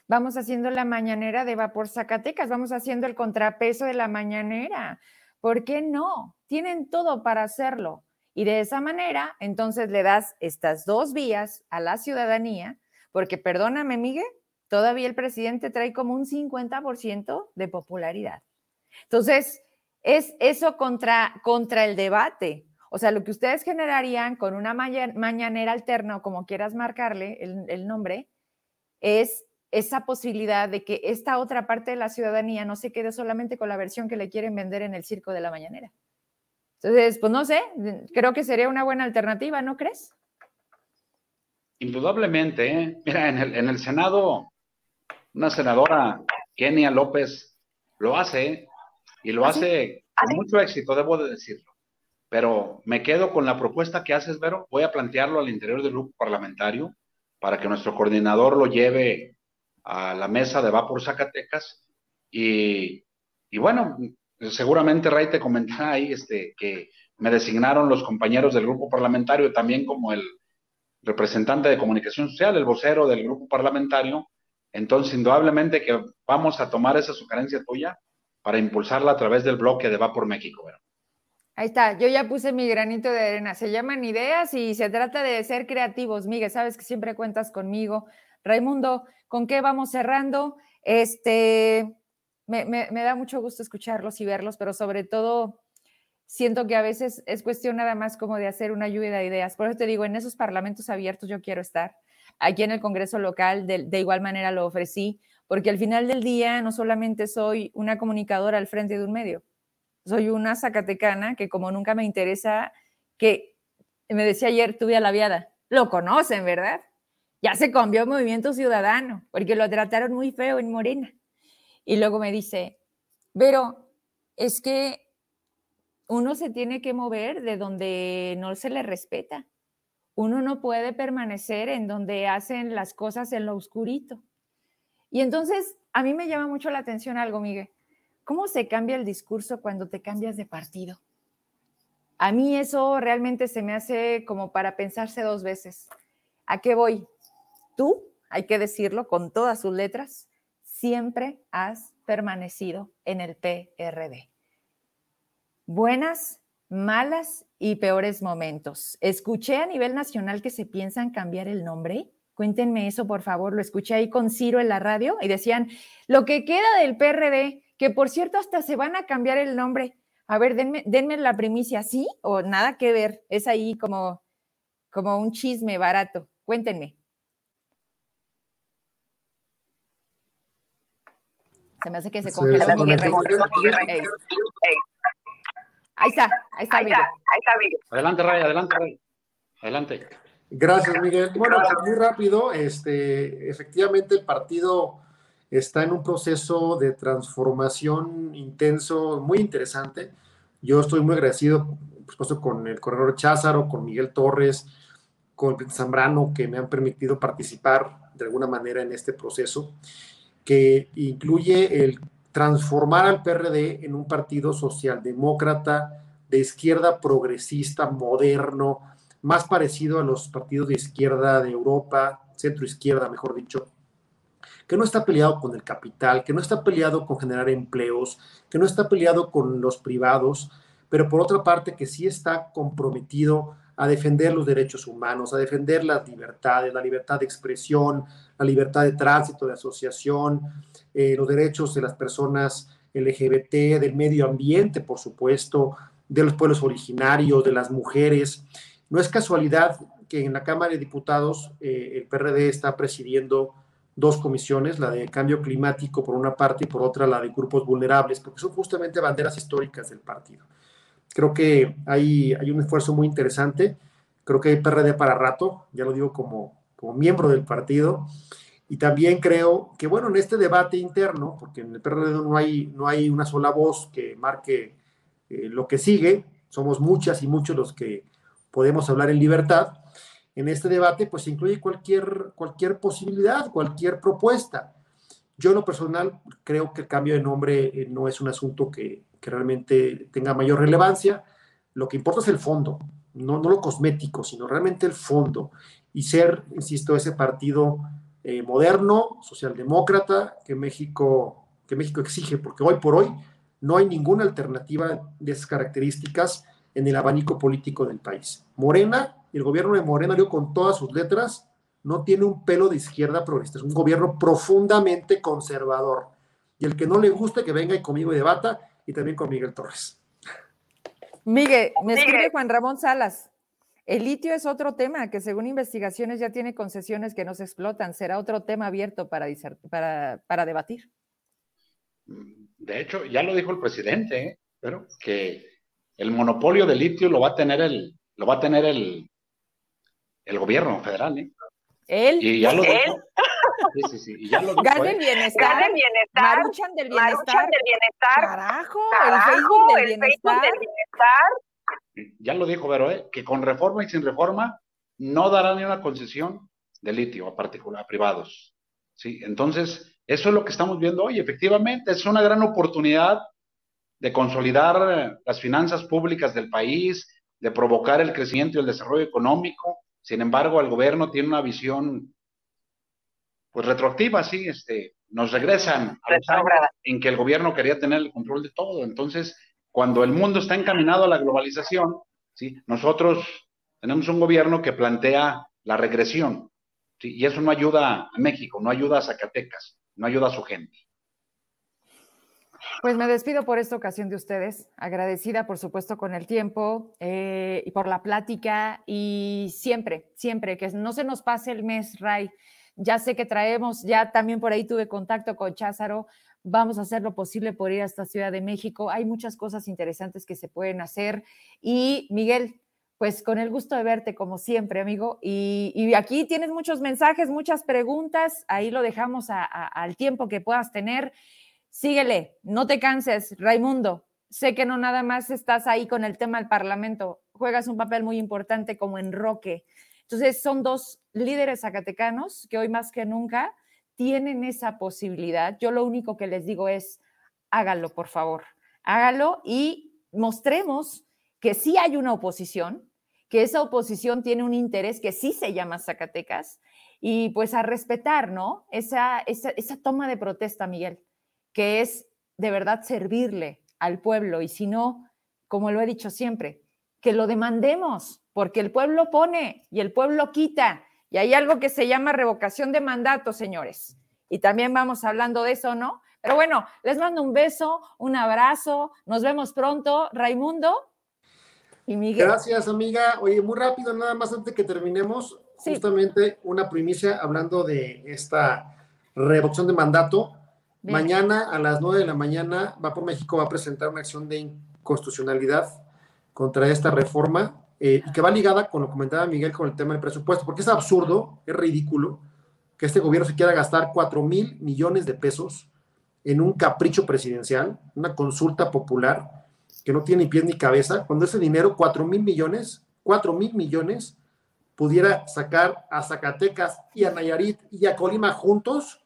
Vamos haciendo la mañanera de Vapor Zacatecas, vamos haciendo el contrapeso de la mañanera. ¿Por qué no? Tienen todo para hacerlo. Y de esa manera, entonces le das estas dos vías a la ciudadanía, porque perdóname, Miguel, todavía el presidente trae como un 50% de popularidad. Entonces, es eso contra, contra el debate. O sea, lo que ustedes generarían con una mañanera alterna o como quieras marcarle el, nombre, es esa posibilidad de que esta otra parte de la ciudadanía no se quede solamente con la versión que le quieren vender en el circo de la mañanera. Entonces, pues no sé, creo que sería una buena alternativa, ¿no crees? Indudablemente, ¿eh? mira, en el, en el Senado, una senadora, Kenia López, lo hace. Y lo ¿Ah, hace con ¿Ah, mucho éxito, debo de decirlo. Pero me quedo con la propuesta que haces, Vero. Voy a plantearlo al interior del grupo parlamentario para que nuestro coordinador lo lleve a la mesa de Vapor Zacatecas. Y, y bueno, seguramente Ray te comentará ahí este, que me designaron los compañeros del grupo parlamentario también como el representante de comunicación social, el vocero del grupo parlamentario. Entonces, indudablemente que vamos a tomar esa sugerencia tuya para impulsarla a través del bloque de Va por México. Ahí está, yo ya puse mi granito de arena. Se llaman ideas y se trata de ser creativos. Miguel, sabes que siempre cuentas conmigo. Raimundo, ¿con qué vamos cerrando? Este, me, da mucho gusto escucharlos y verlos, pero sobre todo siento que a veces es cuestión nada más como de hacer una lluvia de ideas. Por eso te digo, en esos parlamentos abiertos yo quiero estar. Aquí en el Congreso local, de, de igual manera lo ofrecí porque al final del día no solamente soy una comunicadora al frente de un medio, soy una zacatecana que como nunca me interesa, que me decía ayer, tuve a la viada, lo conocen, ¿verdad? Ya se cambió a Movimiento Ciudadano, porque lo trataron muy feo en Morena. Y luego me dice, pero es que uno se tiene que mover de donde no se le respeta. Uno no puede permanecer en donde hacen las cosas en lo oscurito. Y entonces, a mí me llama mucho la atención algo, Miguel. ¿Cómo se cambia el discurso cuando te cambias de partido? A mí eso realmente se me hace como para pensarse dos veces. ¿A qué voy? Tú, hay que decirlo con todas sus letras, siempre has permanecido en el PRD. Buenas, malas y peores momentos. Escuché a nivel nacional que se piensan cambiar el nombre Cuéntenme eso, por favor. Lo escuché ahí con Ciro en la radio y decían, lo que queda del PRD, que por cierto hasta se van a cambiar el nombre. A ver, denme, denme la primicia, ¿sí? O nada que ver. Es ahí como, como un chisme barato. Cuéntenme. Se me hace que se congeló Ahí está, ahí está, ahí está, Adelante, Ray, adelante, Ray. Adelante. Gracias, Miguel. Bueno, muy rápido, este, efectivamente el partido está en un proceso de transformación intenso, muy interesante. Yo estoy muy agradecido, por supuesto, con el corredor Cházaro, con Miguel Torres, con Zambrano, que me han permitido participar de alguna manera en este proceso, que incluye el transformar al PRD en un partido socialdemócrata, de izquierda progresista, moderno, más parecido a los partidos de izquierda de Europa, centro izquierda, mejor dicho, que no está peleado con el capital, que no está peleado con generar empleos, que no está peleado con los privados, pero por otra parte que sí está comprometido a defender los derechos humanos, a defender las libertades, la libertad de expresión, la libertad de tránsito, de asociación, eh, los derechos de las personas LGBT, del medio ambiente, por supuesto, de los pueblos originarios, de las mujeres. No es casualidad que en la Cámara de Diputados eh, el PRD está presidiendo dos comisiones, la de cambio climático por una parte y por otra la de grupos vulnerables, porque son justamente banderas históricas del partido. Creo que hay, hay un esfuerzo muy interesante, creo que hay PRD para rato, ya lo digo como, como miembro del partido, y también creo que, bueno, en este debate interno, porque en el PRD no hay, no hay una sola voz que marque eh, lo que sigue, somos muchas y muchos los que podemos hablar en libertad, en este debate, pues incluye cualquier, cualquier posibilidad, cualquier propuesta. Yo en lo personal creo que el cambio de nombre eh, no es un asunto que, que, realmente tenga mayor relevancia. Lo que importa es el fondo, no, no lo cosmético, sino realmente el fondo. Y ser, insisto, ese partido eh, moderno, socialdemócrata que México, que México exige, porque hoy por hoy no hay ninguna alternativa de esas características en el abanico político del país. Morena el gobierno de Morena, digo con todas sus letras, no tiene un pelo de izquierda progresista, es un gobierno profundamente conservador. Y el que no le guste, que venga y conmigo y debata, y también con Miguel Torres. Miguel, me escribe Juan Ramón Salas. El litio es otro tema que según investigaciones ya tiene concesiones que no se explotan. Será otro tema abierto para, para, para debatir. De hecho, ya lo dijo el presidente, ¿eh? pero que el monopolio del litio lo va a tener el, lo va a tener el, el gobierno federal, ¿eh? Él. Y ya lo dijo. Sí, sí, sí. Y ya lo dijo, Gane ¿eh? bienestar. Gane bienestar. Maruchan del bienestar. Maruchan del bienestar. Carajo, Carajo, el Facebook del el bienestar. Facebook del bienestar. Ya lo dijo Vero, ¿eh? que con reforma y sin reforma no dará ni una concesión de litio a particular, a privados. Sí, entonces, eso es lo que estamos viendo hoy. Efectivamente, es una gran oportunidad de consolidar las finanzas públicas del país, de provocar el crecimiento y el desarrollo económico. Sin embargo, el gobierno tiene una visión pues retroactiva, sí, este, nos regresan a los años en que el gobierno quería tener el control de todo. Entonces, cuando el mundo está encaminado a la globalización, sí, nosotros tenemos un gobierno que plantea la regresión, y eso no ayuda a México, no ayuda a Zacatecas, no ayuda a su gente. Pues me despido por esta ocasión de ustedes, agradecida por supuesto con el tiempo eh, y por la plática y siempre, siempre, que no se nos pase el mes, Ray. Ya sé que traemos, ya también por ahí tuve contacto con Cházaro, vamos a hacer lo posible por ir a esta Ciudad de México. Hay muchas cosas interesantes que se pueden hacer. Y Miguel, pues con el gusto de verte como siempre, amigo. Y, aquí tienes muchos mensajes, muchas preguntas, ahí lo dejamos al tiempo que puedas tener. Síguele, no te canses, Raimundo. Sé que no nada más estás ahí con el tema del Parlamento, juegas un papel muy importante como enroque. Entonces, son dos líderes zacatecanos que hoy más que nunca tienen esa posibilidad. Yo lo único que les digo es, hágalo, por favor, hágalo y mostremos que sí hay una oposición, que esa oposición tiene un interés que sí se llama Zacatecas y pues a respetar, ¿no? Esa, esa, esa toma de protesta, Miguel que es de verdad servirle al pueblo y si no, como lo he dicho siempre, que lo demandemos, porque el pueblo pone y el pueblo quita. Y hay algo que se llama revocación de mandato, señores. Y también vamos hablando de eso, ¿no? Pero bueno, les mando un beso, un abrazo, nos vemos pronto, Raimundo y Miguel. Gracias, amiga. Oye, muy rápido, nada más antes que terminemos, sí. justamente una primicia hablando de esta revocación de mandato. Bien. Mañana a las 9 de la mañana va por México va a presentar una acción de inconstitucionalidad contra esta reforma eh, y que va ligada con lo comentaba Miguel con el tema del presupuesto, porque es absurdo, es ridículo que este gobierno se quiera gastar 4 mil millones de pesos en un capricho presidencial, una consulta popular que no tiene ni pies ni cabeza, cuando ese dinero, 4 mil millones, 4 mil millones, pudiera sacar a Zacatecas y a Nayarit y a Colima juntos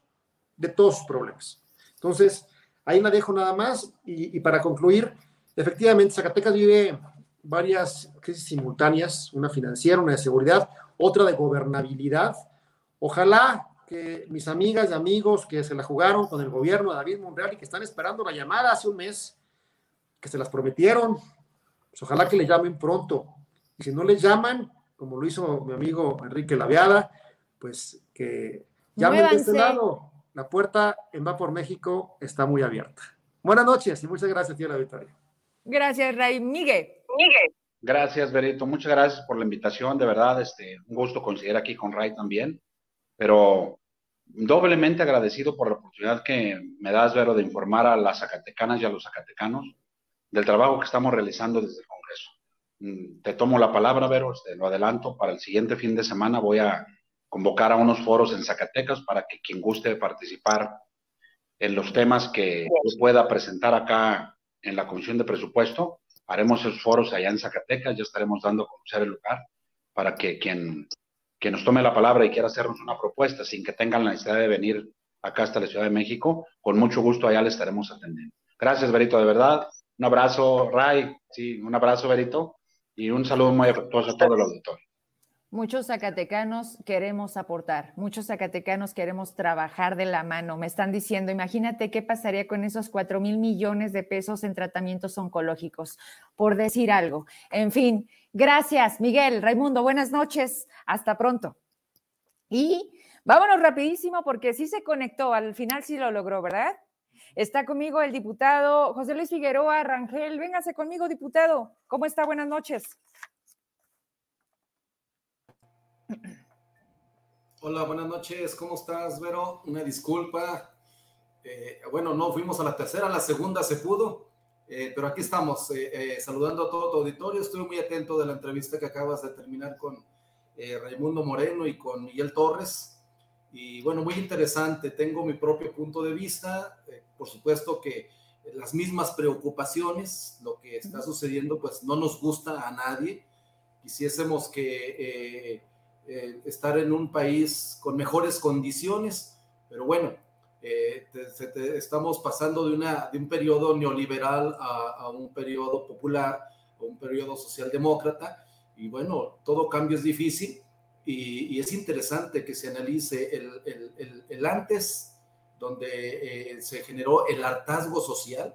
de todos sus problemas. Entonces, ahí la dejo nada más. Y, para concluir, efectivamente, Zacatecas vive varias crisis simultáneas, una financiera, una de seguridad, otra de gobernabilidad. Ojalá que mis amigas y amigos que se la jugaron con el gobierno de David Monreal y que están esperando la llamada hace un mes, que se las prometieron, pues ojalá que le llamen pronto. Y si no les llaman, como lo hizo mi amigo Enrique Laviada, pues que llamen de este lado la puerta en Va por México está muy abierta. Buenas noches y muchas gracias, tía la Victoria. Gracias, Ray. Miguel. Miguel. Gracias, Berito. Muchas gracias por la invitación. De verdad, este, un gusto coincidir aquí con Ray también. Pero doblemente agradecido por la oportunidad que me das, Vero, de informar a las zacatecanas y a los zacatecanos del trabajo que estamos realizando desde el Congreso. Mm, te tomo la palabra, Vero, este, lo adelanto. Para el siguiente fin de semana voy a convocar a unos foros en Zacatecas para que quien guste participar en los temas que yo pueda presentar acá en la Comisión de Presupuesto. Haremos esos foros allá en Zacatecas, ya estaremos dando a conocer el lugar para que quien, quien nos tome la palabra y quiera hacernos una propuesta sin que tengan la necesidad de venir acá hasta la Ciudad de México, con mucho gusto allá le estaremos atendiendo. Gracias, Berito, de verdad. Un abrazo, Ray. Sí, un abrazo, Berito. Y un saludo muy afectuoso a todo el auditorio. Muchos zacatecanos queremos aportar, muchos zacatecanos queremos trabajar de la mano. Me están diciendo, imagínate qué pasaría con esos 4 mil millones de pesos en tratamientos oncológicos, por decir algo. En fin, gracias, Miguel, Raimundo, buenas noches, hasta pronto. Y vámonos rapidísimo porque sí se conectó, al final sí lo logró, ¿verdad? Está conmigo el diputado José Luis Figueroa Rangel. Véngase conmigo, diputado. ¿Cómo está? Buenas noches. Hola, buenas noches. ¿Cómo estás, Vero? Una disculpa. Eh, bueno, no fuimos a la tercera, a la segunda se pudo, eh, pero aquí estamos eh, saludando a todo tu auditorio. Estoy muy atento de la entrevista que acabas de terminar con Raimundo Moreno y con Miguel Torres. Y bueno, muy interesante. Tengo mi propio punto de vista. por supuesto que las mismas preocupaciones, lo que está sucediendo, pues no nos gusta a nadie. Quisiésemos que eh, estar en un país con mejores condiciones, pero bueno, eh, estamos pasando de, una, de un periodo neoliberal a, un periodo popular, a un periodo socialdemócrata, y bueno, todo cambio es difícil y, es interesante que se analice el, el, antes, donde eh, se generó el hartazgo social,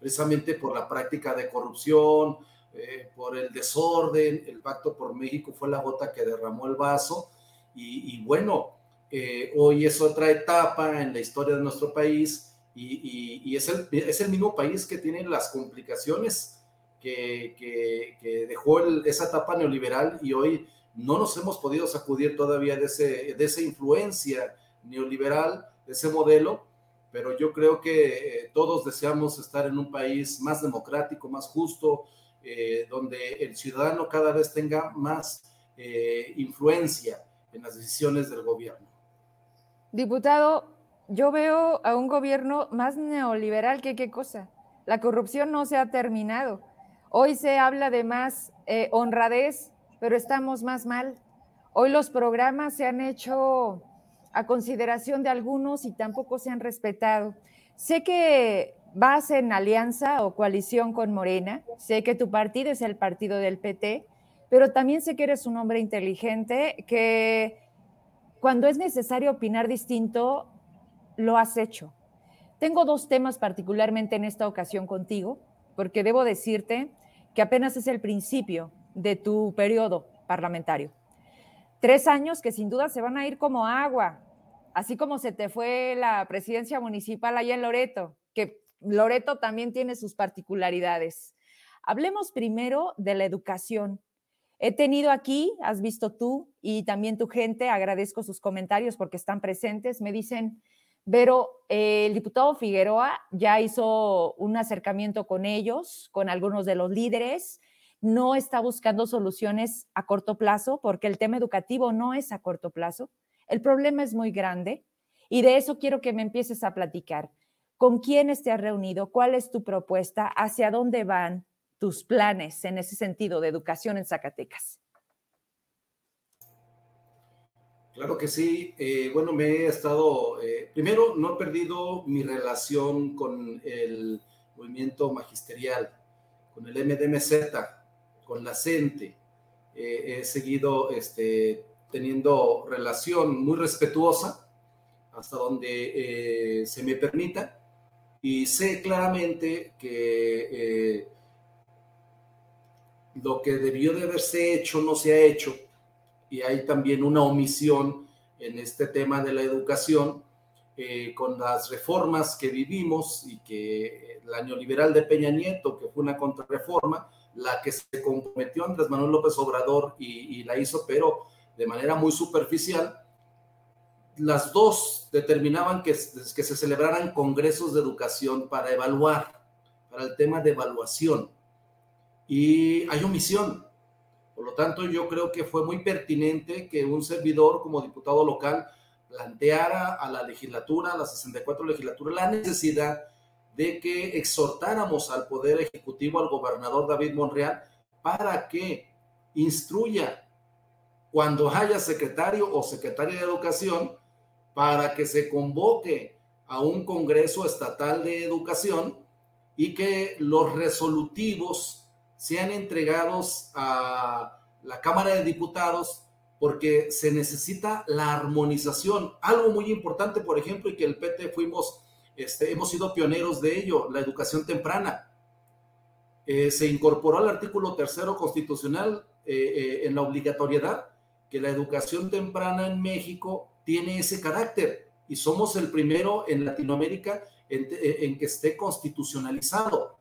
precisamente por la práctica de corrupción, eh, por el desorden, el pacto por México fue la gota que derramó el vaso. Y, bueno, eh, hoy es otra etapa en la historia de nuestro país y, es, el, es, el, mismo país que tiene las complicaciones que, que, dejó esa etapa neoliberal y hoy no nos hemos podido sacudir todavía de, ese, de esa influencia neoliberal, de ese modelo, pero yo creo que eh, todos deseamos estar en un país más democrático, más justo, eh, donde el ciudadano cada vez tenga más eh, influencia en las decisiones del gobierno. Diputado, yo veo a un gobierno más neoliberal que qué cosa. La corrupción no se ha terminado. Hoy se habla de más eh, honradez, pero estamos más mal. Hoy los programas se han hecho a consideración de algunos y tampoco se han respetado. Sé que vas en alianza o coalición con Morena, sé que tu partido es el partido del PT, pero también sé que eres un hombre inteligente que cuando es necesario opinar distinto, lo has hecho. Tengo dos temas particularmente en esta ocasión contigo, porque debo decirte que apenas es el principio de tu periodo parlamentario. Tres años que sin duda se van a ir como agua, así como se te fue la presidencia municipal allá en Loreto, que Loreto también tiene sus particularidades. Hablemos primero de la educación. He tenido aquí, has visto tú y también tu gente, agradezco sus comentarios porque están presentes, me dicen, pero el diputado Figueroa ya hizo un acercamiento con ellos, con algunos de los líderes, no está buscando soluciones a corto plazo porque el tema educativo no es a corto plazo, el problema es muy grande y de eso quiero que me empieces a platicar. ¿Con quiénes te has reunido? ¿Cuál es tu propuesta? ¿Hacia dónde van tus planes en ese sentido de educación en Zacatecas? Claro que sí. Eh, bueno, me he estado, eh, primero, no he perdido mi relación con el movimiento magisterial, con el MDMZ, con la CENTE. Eh, he seguido este, teniendo relación muy respetuosa hasta donde se me permita y sé claramente que eh, lo que debió de haberse hecho no se ha hecho. Y hay también una omisión en este tema de la educación eh, con las reformas que vivimos y que la neoliberal de Peña Nieto, que fue una contrarreforma, la que se comprometió Andrés Manuel López Obrador y la hizo, pero de manera muy superficial, las dos determinaban que, que, se celebraran congresos de educación para evaluar, para el tema de evaluación. Y hay omisión. Por lo tanto, yo creo que fue muy pertinente que un servidor como diputado local planteara a la legislatura, a la 64 legislatura, la necesidad de que exhortáramos al Poder Ejecutivo, al gobernador David Monreal, para que instruya cuando haya secretario o secretaria de educación, para que se convoque a un Congreso Estatal de Educación y que los resolutivos sean entregados a la Cámara de Diputados porque se necesita la armonización. Algo muy importante, por ejemplo, y que el PT fuimos, este, hemos sido pioneros de ello, la educación temprana. Eh, se incorporó al artículo tercero constitucional eh, eh, en la obligatoriedad que la educación temprana en México tiene ese carácter y somos el primero en Latinoamérica en, en, que esté constitucionalizado,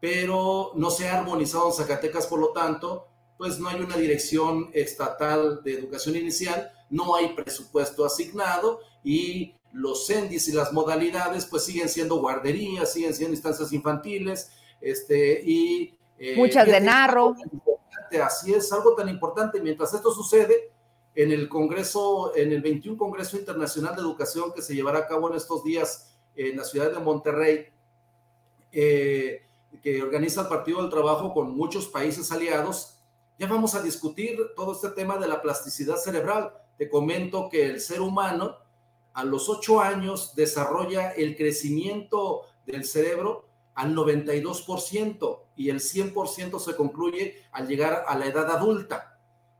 pero no se ha armonizado en Zacatecas, por lo tanto, pues no hay una dirección estatal de educación inicial, no hay presupuesto asignado y los CENDIS y las modalidades pues siguen siendo guarderías, siguen siendo instancias infantiles, este, y... Eh, Muchas de narro. Así es, algo tan importante. Mientras esto sucede, en el Congreso, en el 21 Congreso Internacional de Educación que se llevará a cabo en estos días en la ciudad de Monterrey, eh, que organiza el Partido del Trabajo con muchos países aliados, ya vamos a discutir todo este tema de la plasticidad cerebral. Te comento que el ser humano a los 8 años desarrolla el crecimiento del cerebro al 92% y el 100% se concluye al llegar a la edad adulta.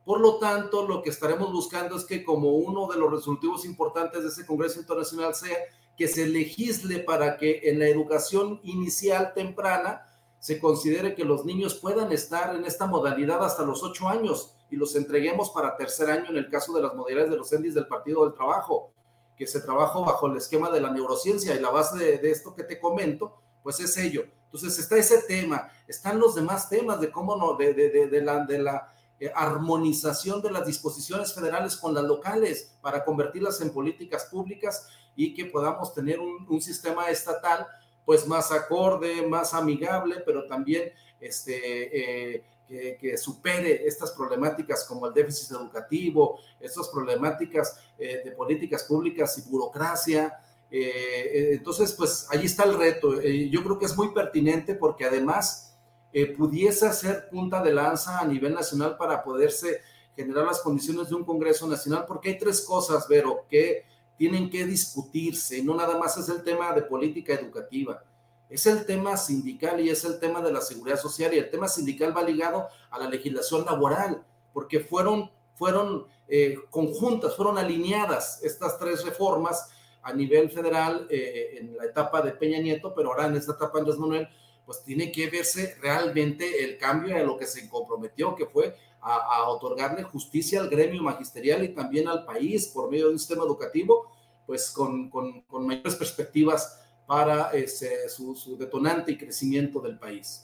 Por lo tanto, lo que estaremos buscando es que como uno de los resultados importantes de ese Congreso Internacional sea que se legisle para que en la educación inicial temprana se considere que los niños puedan estar en esta modalidad hasta los ocho años y los entreguemos para tercer año en el caso de las modalidades de los ENDIS del Partido del Trabajo, que se trabaja bajo el esquema de la neurociencia y la base de, esto que te comento, pues es ello. Entonces está ese tema, están los demás temas de cómo no, de, de, de de la eh, armonización de las disposiciones federales con las locales para convertirlas en políticas públicas y que podamos tener un, sistema estatal pues más acorde, más amigable, pero también este, eh, que, supere estas problemáticas como el déficit educativo, estas problemáticas eh, de políticas públicas y burocracia. Eh, entonces, pues ahí está el reto. yo creo que es muy pertinente porque además eh, pudiese ser punta de lanza a nivel nacional para poderse generar las condiciones de un Congreso Nacional, porque hay tres cosas, Vero, que tienen que discutirse, no nada más es el tema de política educativa, es el tema sindical y es el tema de la seguridad social y el tema sindical va ligado a la legislación laboral, porque fueron, fueron eh, conjuntas, fueron alineadas estas tres reformas a nivel federal eh, en la etapa de Peña Nieto, pero ahora en esta etapa Andrés Manuel pues tiene que verse realmente el cambio a lo que se comprometió, que fue a, otorgarle justicia al gremio magisterial y también al país por medio de un sistema educativo, pues con, con, mayores perspectivas para ese, su, detonante y crecimiento del país.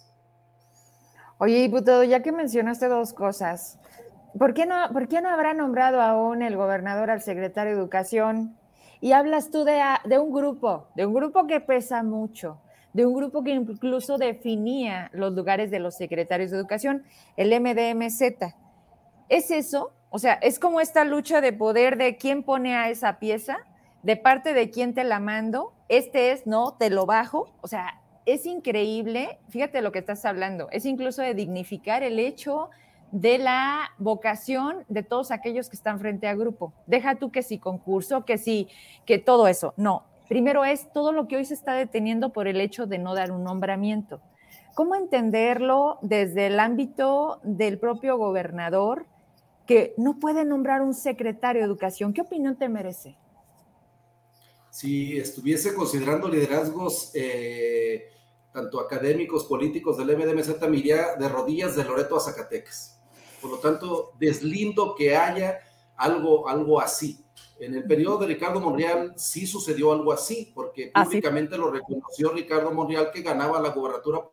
Oye, diputado, ya que mencionaste dos cosas, ¿por qué no, por qué no habrá nombrado aún el gobernador al secretario de Educación? Y hablas tú de, de un grupo, de un grupo que pesa mucho, de un grupo que incluso definía los lugares de los secretarios de educación, el MDMZ. ¿Es eso? O sea, es como esta lucha de poder de quién pone a esa pieza, de parte de quién te la mando, este es, no, te lo bajo. O sea, es increíble, fíjate lo que estás hablando, es incluso de dignificar el hecho de la vocación de todos aquellos que están frente a grupo. Deja tú que si concurso, que si, que todo eso. No, Primero es todo lo que hoy se está deteniendo por el hecho de no dar un nombramiento. ¿Cómo entenderlo desde el ámbito del propio gobernador que no puede nombrar un secretario de educación? ¿Qué opinión te merece? Si estuviese considerando liderazgos eh, tanto académicos, políticos del MDMZ, me de rodillas de Loreto a Zacatecas. Por lo tanto, deslindo que haya algo, algo así. En el periodo de Ricardo Monreal sí sucedió algo así, porque ¿Ah, públicamente lo reconoció Ricardo Monreal que ganaba la gobernatura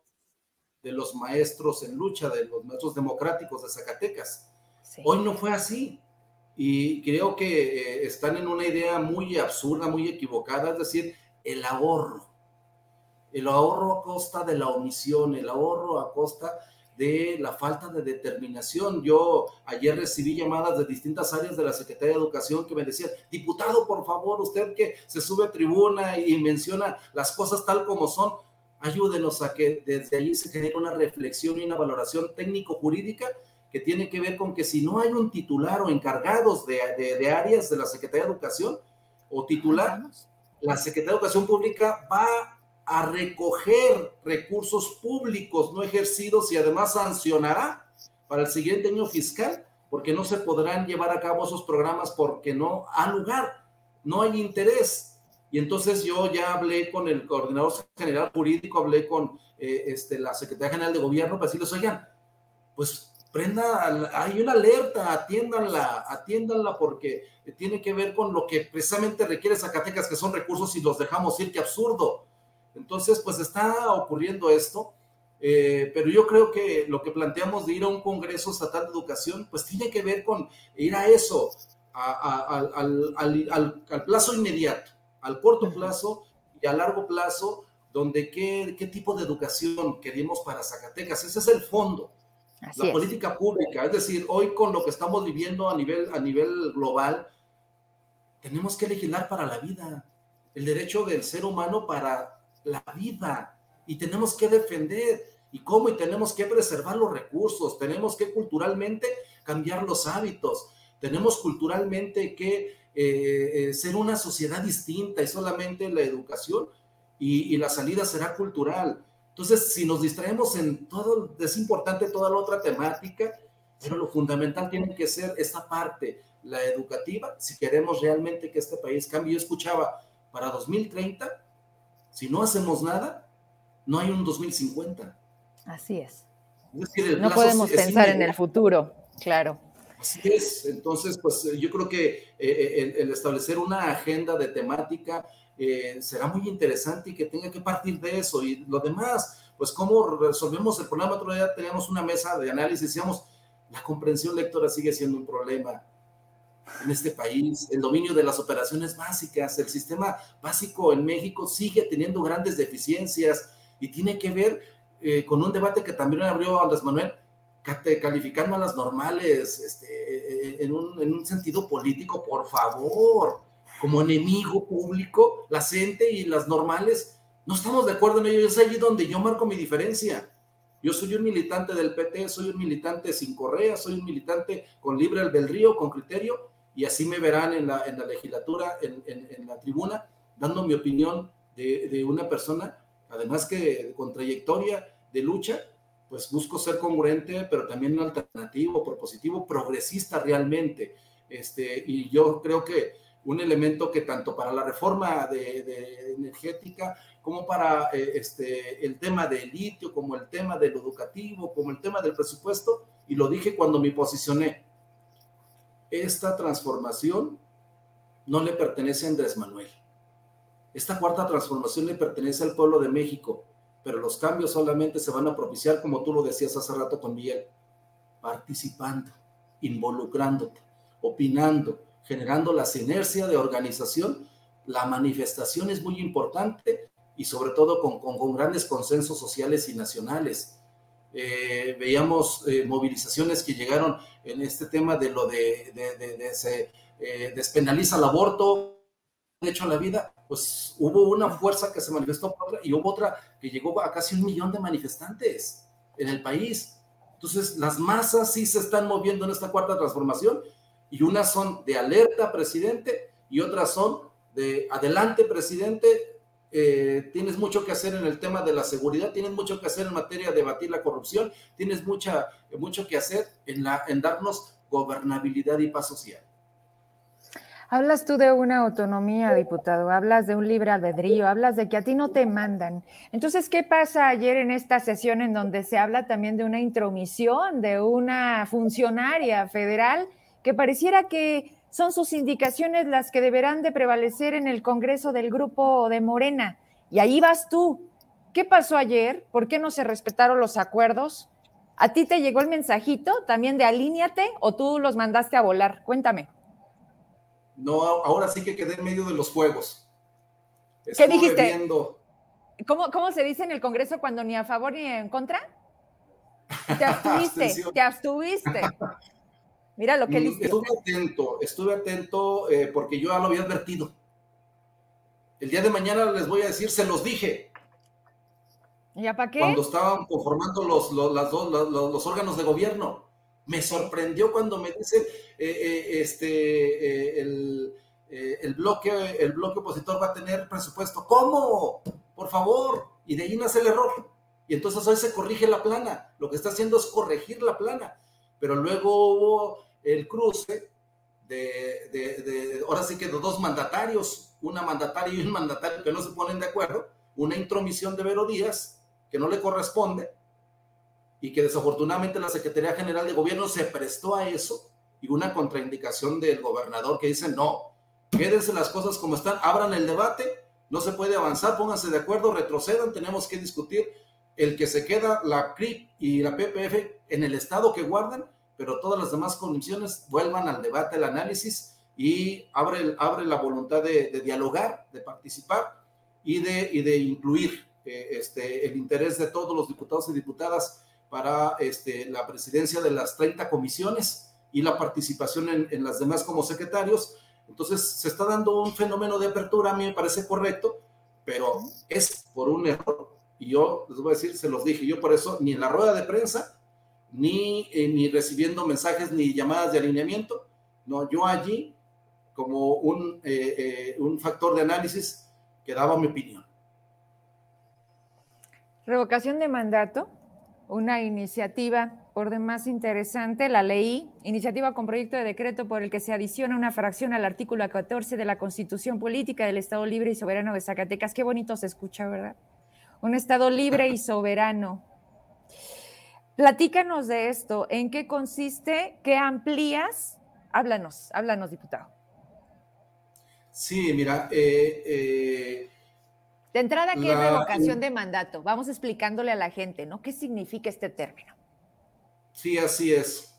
de los maestros en lucha, de los maestros democráticos de Zacatecas. Sí. Hoy no fue así. Y creo que eh, están en una idea muy absurda, muy equivocada, es decir, el ahorro. El ahorro a costa de la omisión, el ahorro a costa de la falta de determinación. Yo ayer recibí llamadas de distintas áreas de la Secretaría de Educación que me decían, diputado, por favor, usted que se sube a tribuna y menciona las cosas tal como son, ayúdenos a que desde allí se genere una reflexión y una valoración técnico-jurídica que tiene que ver con que si no hay un titular o encargados de, de, de áreas de la Secretaría de Educación o titular, la Secretaría de Educación Pública va a recoger recursos públicos no ejercidos y además sancionará para el siguiente año fiscal, porque no se podrán llevar a cabo esos programas porque no hay lugar, no hay interés. Y entonces yo ya hablé con el coordinador general jurídico, hablé con eh, este, la Secretaría General de Gobierno para decirles, oigan, pues prenda, hay una alerta, atiéndanla, atiéndanla porque tiene que ver con lo que precisamente requiere Zacatecas, que son recursos y los dejamos ir, qué absurdo. Entonces, pues está ocurriendo esto, eh, pero yo creo que lo que planteamos de ir a un Congreso Estatal de Educación, pues tiene que ver con ir a eso, a, a, al, al, al, plazo inmediato, al corto plazo y a largo plazo, donde qué, qué tipo de educación queremos para Zacatecas. Ese es el fondo. Así la es. política pública, es decir, hoy con lo que estamos viviendo a nivel, a nivel global, tenemos que legislar para la vida, el derecho del ser humano para la vida y tenemos que defender y cómo y tenemos que preservar los recursos, tenemos que culturalmente cambiar los hábitos, tenemos culturalmente que eh, ser una sociedad distinta y solamente la educación y, y, la salida será cultural. Entonces, si nos distraemos en todo, es importante toda la otra temática, pero lo fundamental tiene que ser esta parte, la educativa, si queremos realmente que este país cambie. Yo escuchaba, para 2030, si no hacemos nada, no hay un 2050. Así es. es decir, no podemos pensar en el futuro, claro. Así es. Entonces, pues yo creo que eh, el, el, establecer una agenda de temática eh, será muy interesante y que tenga que partir de eso. Y lo demás, pues cómo resolvemos el problema. Otro día teníamos una mesa de análisis, decíamos, la comprensión lectora sigue siendo un problema en este país, el dominio de las operaciones básicas, el sistema básico en México sigue teniendo grandes deficiencias y tiene que ver eh, con un debate que también abrió Andrés Manuel, calificando a las normales este, en, un, en, un, sentido político, por favor, como enemigo público, la gente y las normales, no estamos de acuerdo en ello, es allí donde yo marco mi diferencia. Yo soy un militante del PT, soy un militante sin correa, soy un militante con libre albedrío, con criterio, y así me verán en la, en la legislatura, en, en, en, la tribuna, dando mi opinión de, de, una persona, además que con trayectoria de lucha, pues busco ser congruente, pero también alternativo, propositivo, progresista realmente. Este, y yo creo que un elemento que tanto para la reforma de, de energética como para eh, este, el tema del litio, como el tema de lo educativo, como el tema del presupuesto, y lo dije cuando me posicioné, esta transformación no le pertenece a Andrés Manuel. Esta cuarta transformación le pertenece al pueblo de México, pero los cambios solamente se van a propiciar, como tú lo decías hace rato con Miguel, participando, involucrándote, opinando, generando la sinergia de organización. La manifestación es muy importante y sobre todo con, con, con grandes consensos sociales y nacionales. Eh, veíamos eh, movilizaciones que llegaron en este tema de lo de, de, de, de se eh, despenaliza el aborto, derecho a la vida, pues hubo una fuerza que se manifestó por otra, y hubo otra que llegó a casi un millón de manifestantes en el país. Entonces, las masas sí se están moviendo en esta cuarta transformación y unas son de alerta, presidente, y otras son de adelante, presidente, eh, tienes mucho que hacer en el tema de la seguridad, tienes mucho que hacer en materia de batir la corrupción, tienes mucha, mucho que hacer en, la, en darnos gobernabilidad y paz social. Hablas tú de una autonomía, diputado, hablas de un libre albedrío, hablas de que a ti no te mandan. Entonces, ¿qué pasa ayer en esta sesión en donde se habla también de una intromisión de una funcionaria federal que pareciera que son sus indicaciones las que deberán de prevalecer en el Congreso del Grupo de Morena. Y ahí vas tú. ¿Qué pasó ayer? ¿Por qué no se respetaron los acuerdos? ¿A ti te llegó el mensajito también de alíñate o tú los mandaste a volar? Cuéntame. No, ahora sí que quedé en medio de los fuegos. ¿Qué dijiste? ¿Cómo, ¿Cómo se dice en el Congreso cuando ni a favor ni en contra? <laughs> Te abstuviste, te abstuviste. <laughs> Mira lo que listo. Estuve atento, estuve atento eh, porque yo ya lo había advertido. El día de mañana les voy a decir, se los dije. ¿Ya para qué? Cuando estaban conformando los, los, las dos, los, los, órganos de gobierno. Me sorprendió cuando me dicen eh, eh, este, el, el, bloque, el bloque opositor va a tener presupuesto. ¿Cómo? Por favor. Y de ahí nace el error. Y entonces hoy se corrige la plana. Lo que está haciendo es corregir la plana. Pero luego hubo el cruce de, de, de, ahora sí que dos mandatarios, una mandataria y un mandatario que no se ponen de acuerdo, una intromisión de Vero Díaz que no le corresponde y que desafortunadamente la Secretaría General de Gobierno se prestó a eso y una contraindicación del gobernador que dice no, quédense las cosas como están, abran el debate, no se puede avanzar, pónganse de acuerdo, retrocedan, tenemos que discutir el que se queda la CRIP y la PPF en el estado que guardan pero todas las demás condiciones vuelvan al debate, al análisis y abre, abre la voluntad de, dialogar, de participar y de, y de incluir eh, este, el interés de todos los diputados y diputadas para este, la presidencia de las 30 comisiones y la participación en, en, las demás como secretarios. Entonces, se está dando un fenómeno de apertura, a mí me parece correcto, pero es por un error. Y yo les voy a decir, se los dije, yo por eso, ni en la rueda de prensa, ni, eh, ni recibiendo mensajes ni llamadas de alineamiento. No, yo allí, como un, eh, eh, un factor de análisis, que daba mi opinión. Revocación de mandato, una iniciativa por demás interesante, la leí, iniciativa con proyecto de decreto por el que se adiciona una fracción al artículo 14 de la Constitución Política del Estado Libre y Soberano de Zacatecas. Qué bonito se escucha, ¿verdad? Un Estado libre y soberano. Platícanos de esto, ¿en qué consiste? ¿Qué amplías? Háblanos, háblanos, diputado. Sí, mira, eh, eh, de entrada, ¿qué la, es revocación de mandato? Vamos explicándole a la gente, ¿no? ¿Qué significa este término? Sí, así es.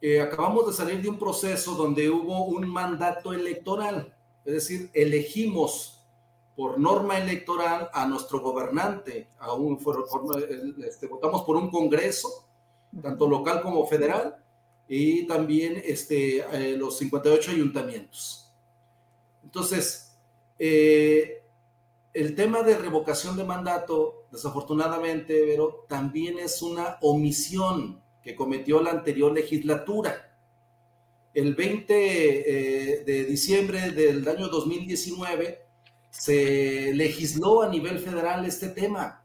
Eh, acabamos de salir de un proceso donde hubo un mandato electoral, es decir, elegimos por norma electoral a nuestro gobernante, a un, este, votamos por un congreso, tanto local como federal, y también este, eh, los 58 ayuntamientos. Entonces, eh, el tema de revocación de mandato, desafortunadamente, pero también es una omisión que cometió la anterior legislatura. El 20 eh, de diciembre del año 2019, se legisló a nivel federal este tema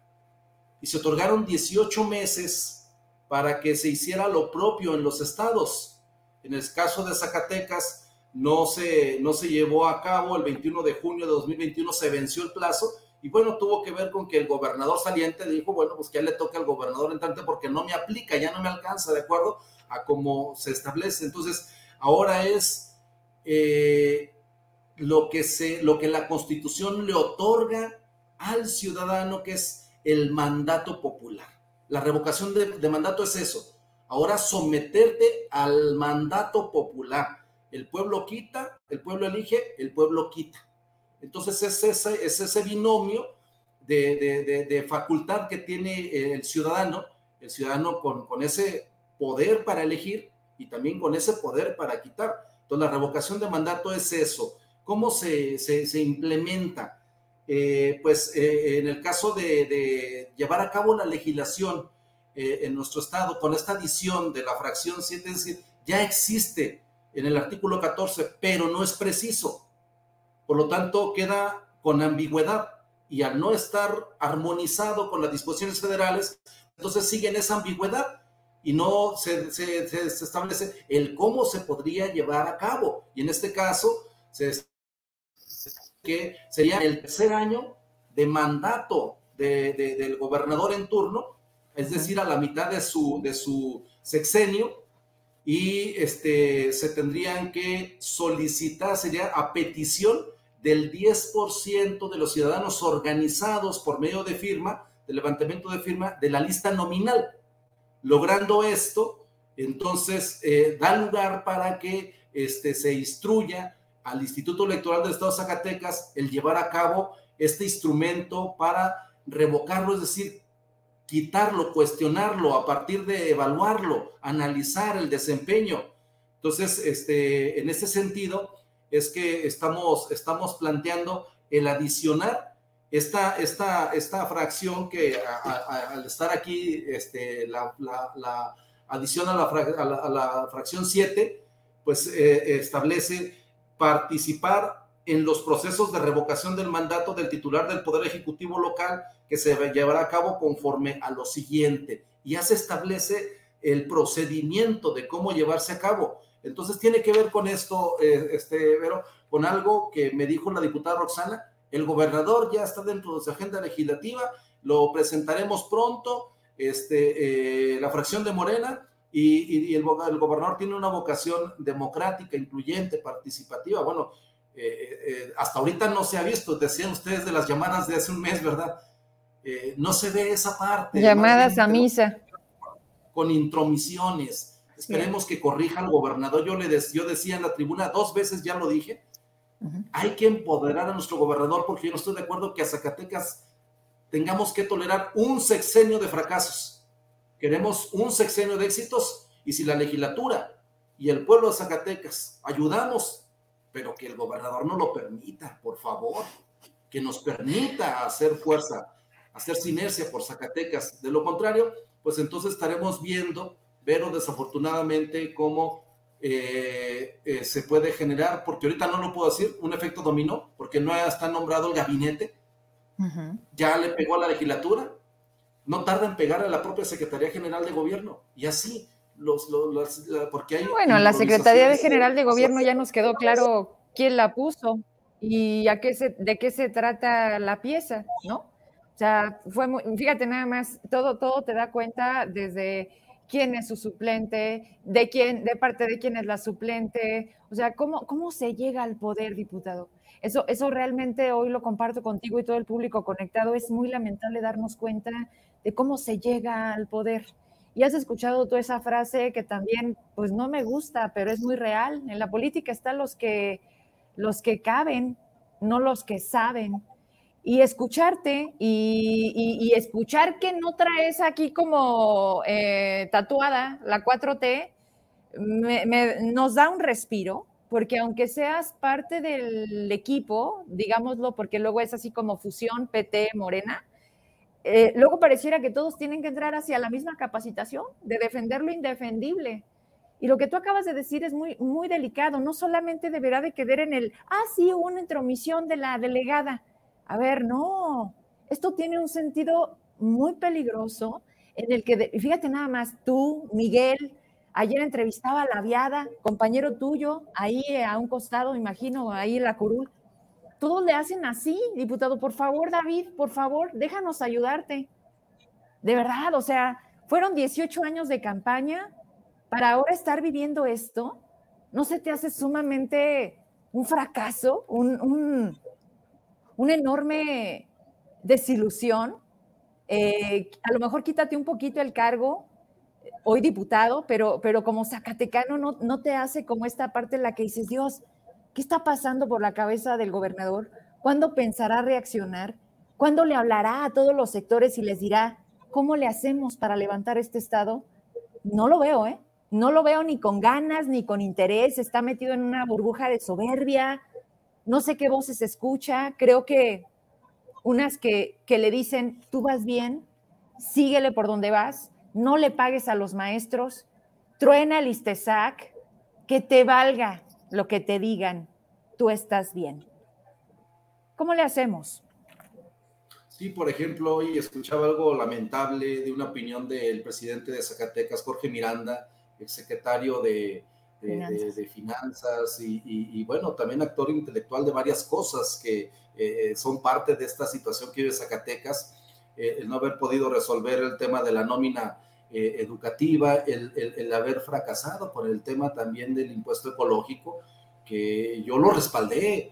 y se otorgaron 18 meses para que se hiciera lo propio en los estados. En el caso de Zacatecas, no se, no se llevó a cabo el 21 de junio de 2021, se venció el plazo y bueno, tuvo que ver con que el gobernador saliente dijo, bueno, pues que le toca al gobernador entrante porque no me aplica, ya no me alcanza, de acuerdo a cómo se establece. Entonces, ahora es eh, lo que, se, lo que la constitución le otorga al ciudadano, que es el mandato popular. La revocación de, mandato es eso. Ahora someterte al mandato popular. El pueblo quita, el pueblo elige, el pueblo quita. Entonces es ese, es ese binomio de, facultad que tiene el ciudadano, el ciudadano con, con, ese poder para elegir y también con ese poder para quitar. Entonces la revocación de mandato es eso, ¿Cómo se, se, se implementa? Eh, pues eh, en el caso de, de, llevar a cabo la legislación eh, en nuestro estado con esta adición de la fracción 7, es decir, ya existe en el artículo 14, pero no es preciso. Por lo tanto, queda con ambigüedad y al no estar armonizado con las disposiciones federales, entonces sigue en esa ambigüedad y no se, se, se, establece el cómo se podría llevar a cabo. Y en este caso, se que sería el tercer año de mandato de, de, del gobernador en turno, es decir, a la mitad de su, de su sexenio, y este, se tendrían que solicitar, sería a petición del 10% de los ciudadanos organizados por medio de firma, de levantamiento de firma, de la lista nominal. Logrando esto, entonces eh, da lugar para que este, se instruya al Instituto Electoral del Estado de Zacatecas el llevar a cabo este instrumento para revocarlo, es decir, quitarlo, cuestionarlo, a partir de evaluarlo, analizar el desempeño. Entonces, este, en ese sentido, es que estamos, estamos planteando el adicionar esta, esta, esta fracción que al estar aquí, este, la, la, adición a la, a la, fracción 7, pues eh, establece participar en los procesos de revocación del mandato del titular del Poder Ejecutivo local que se llevará a cabo conforme a lo siguiente. Ya se establece el procedimiento de cómo llevarse a cabo. Entonces tiene que ver con esto, eh, este, Vero, con algo que me dijo la diputada Roxana. El gobernador ya está dentro de su agenda legislativa, lo presentaremos pronto, este, eh, la fracción de Morena, y, el, gobernador tiene una vocación democrática, incluyente, participativa. Bueno, eh, hasta ahorita no se ha visto, decían ustedes de las llamadas de hace un mes, ¿verdad? no se ve esa parte. Llamadas a misa. Con intromisiones Esperemos que corrija al gobernador. Yo, le yo decía en la tribuna, dos veces ya lo dije, hay que empoderar a nuestro gobernador porque yo no estoy de acuerdo que a Zacatecas tengamos que tolerar un sexenio de fracasos. Queremos un sexenio de éxitos y si la legislatura y el pueblo de Zacatecas ayudamos, pero que el gobernador no lo permita, por favor, que nos permita hacer fuerza, hacer sinergia por Zacatecas. De lo contrario, pues entonces estaremos viendo pero desafortunadamente cómo eh, eh, se puede generar, porque ahorita no lo puedo decir, un efecto dominó, porque no está nombrado el gabinete, ya le pegó a la legislatura, no tarda en pegar a la propia Secretaría General de Gobierno, y así, los, porque hay... Bueno, la Secretaría de General de Gobierno ya nos quedó claro quién la puso y a qué se, de qué se trata la pieza, ¿no? O sea, fue muy, fíjate nada más, todo, todo te da cuenta desde quién es su suplente, de quién, de parte de quién es la suplente, o sea, cómo, cómo se llega al poder, diputado. Eso, eso realmente hoy lo comparto contigo y todo el público conectado. Es muy lamentable darnos cuenta de cómo se llega al poder. Y has escuchado toda esa frase que también, pues no me gusta, pero es muy real. En la política están los que, los que caben, no los que saben y escucharte y, escuchar que no traes aquí como eh, tatuada la 4T, nos da un respiro, porque aunque seas parte del equipo, digámoslo, porque luego es así como fusión PT Morena, eh, luego pareciera que todos tienen que entrar hacia la misma capacitación de defender lo indefendible. Y lo que tú acabas de decir es muy, muy delicado. No solamente deberá de quedar en el, ah, sí, una intromisión de la delegada a ver, no, esto tiene un sentido muy peligroso en el que, fíjate nada más, tú, Miguel, ayer entrevistaba a la viada, compañero tuyo, ahí a un costado, imagino, ahí en la curul. Todos le hacen así, diputado, por favor, David, por favor, déjanos ayudarte. De verdad, o sea, fueron 18 años de campaña para ahora estar viviendo esto. ¿No se te hace sumamente un fracaso, un, una enorme desilusión. Eh, a lo mejor quítate un poquito el cargo, hoy diputado, pero, pero como zacatecano no, no te hace como esta parte en la que dices, Dios, ¿qué está pasando por la cabeza del gobernador? ¿Cuándo pensará reaccionar? ¿Cuándo le hablará a todos los sectores y les dirá, ¿cómo le hacemos para levantar este Estado? No lo veo, ¿eh? No lo veo ni con ganas ni con interés, está metido en una burbuja de soberbia, no sé qué voces escucha, creo que unas que, le dicen, tú vas bien, síguele por donde vas, no le pagues a los maestros, truena el ISTESAC, que te valga lo que te digan, tú estás bien. ¿Cómo le hacemos? Sí, por ejemplo, hoy escuchaba algo lamentable de una opinión del presidente de Zacatecas, Jorge Miranda, el secretario de, de finanzas, y, bueno, también actor intelectual de varias cosas que eh, son parte de esta situación que vive Zacatecas, eh, el no haber podido resolver el tema de la nómina eh, educativa, el, el, haber fracasado con el tema también del impuesto ecológico, que yo lo respaldé,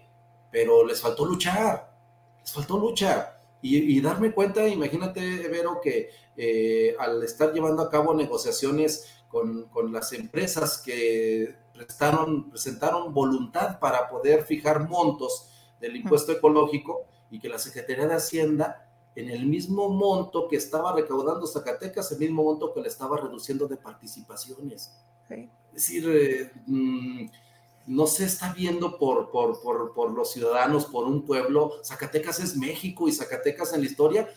pero les faltó luchar, les faltó lucha. Y, y darme cuenta, imagínate, Vero, que eh, al estar llevando a cabo negociaciones con, con, las empresas que prestaron, presentaron voluntad para poder fijar montos del impuesto ecológico y que la Secretaría de Hacienda en el mismo monto que estaba recaudando Zacatecas, el mismo monto que le estaba reduciendo de participaciones. Sí. Es decir, eh, mmm, no se está viendo por, por, por, por, los ciudadanos, por un pueblo. Zacatecas es México y Zacatecas en la historia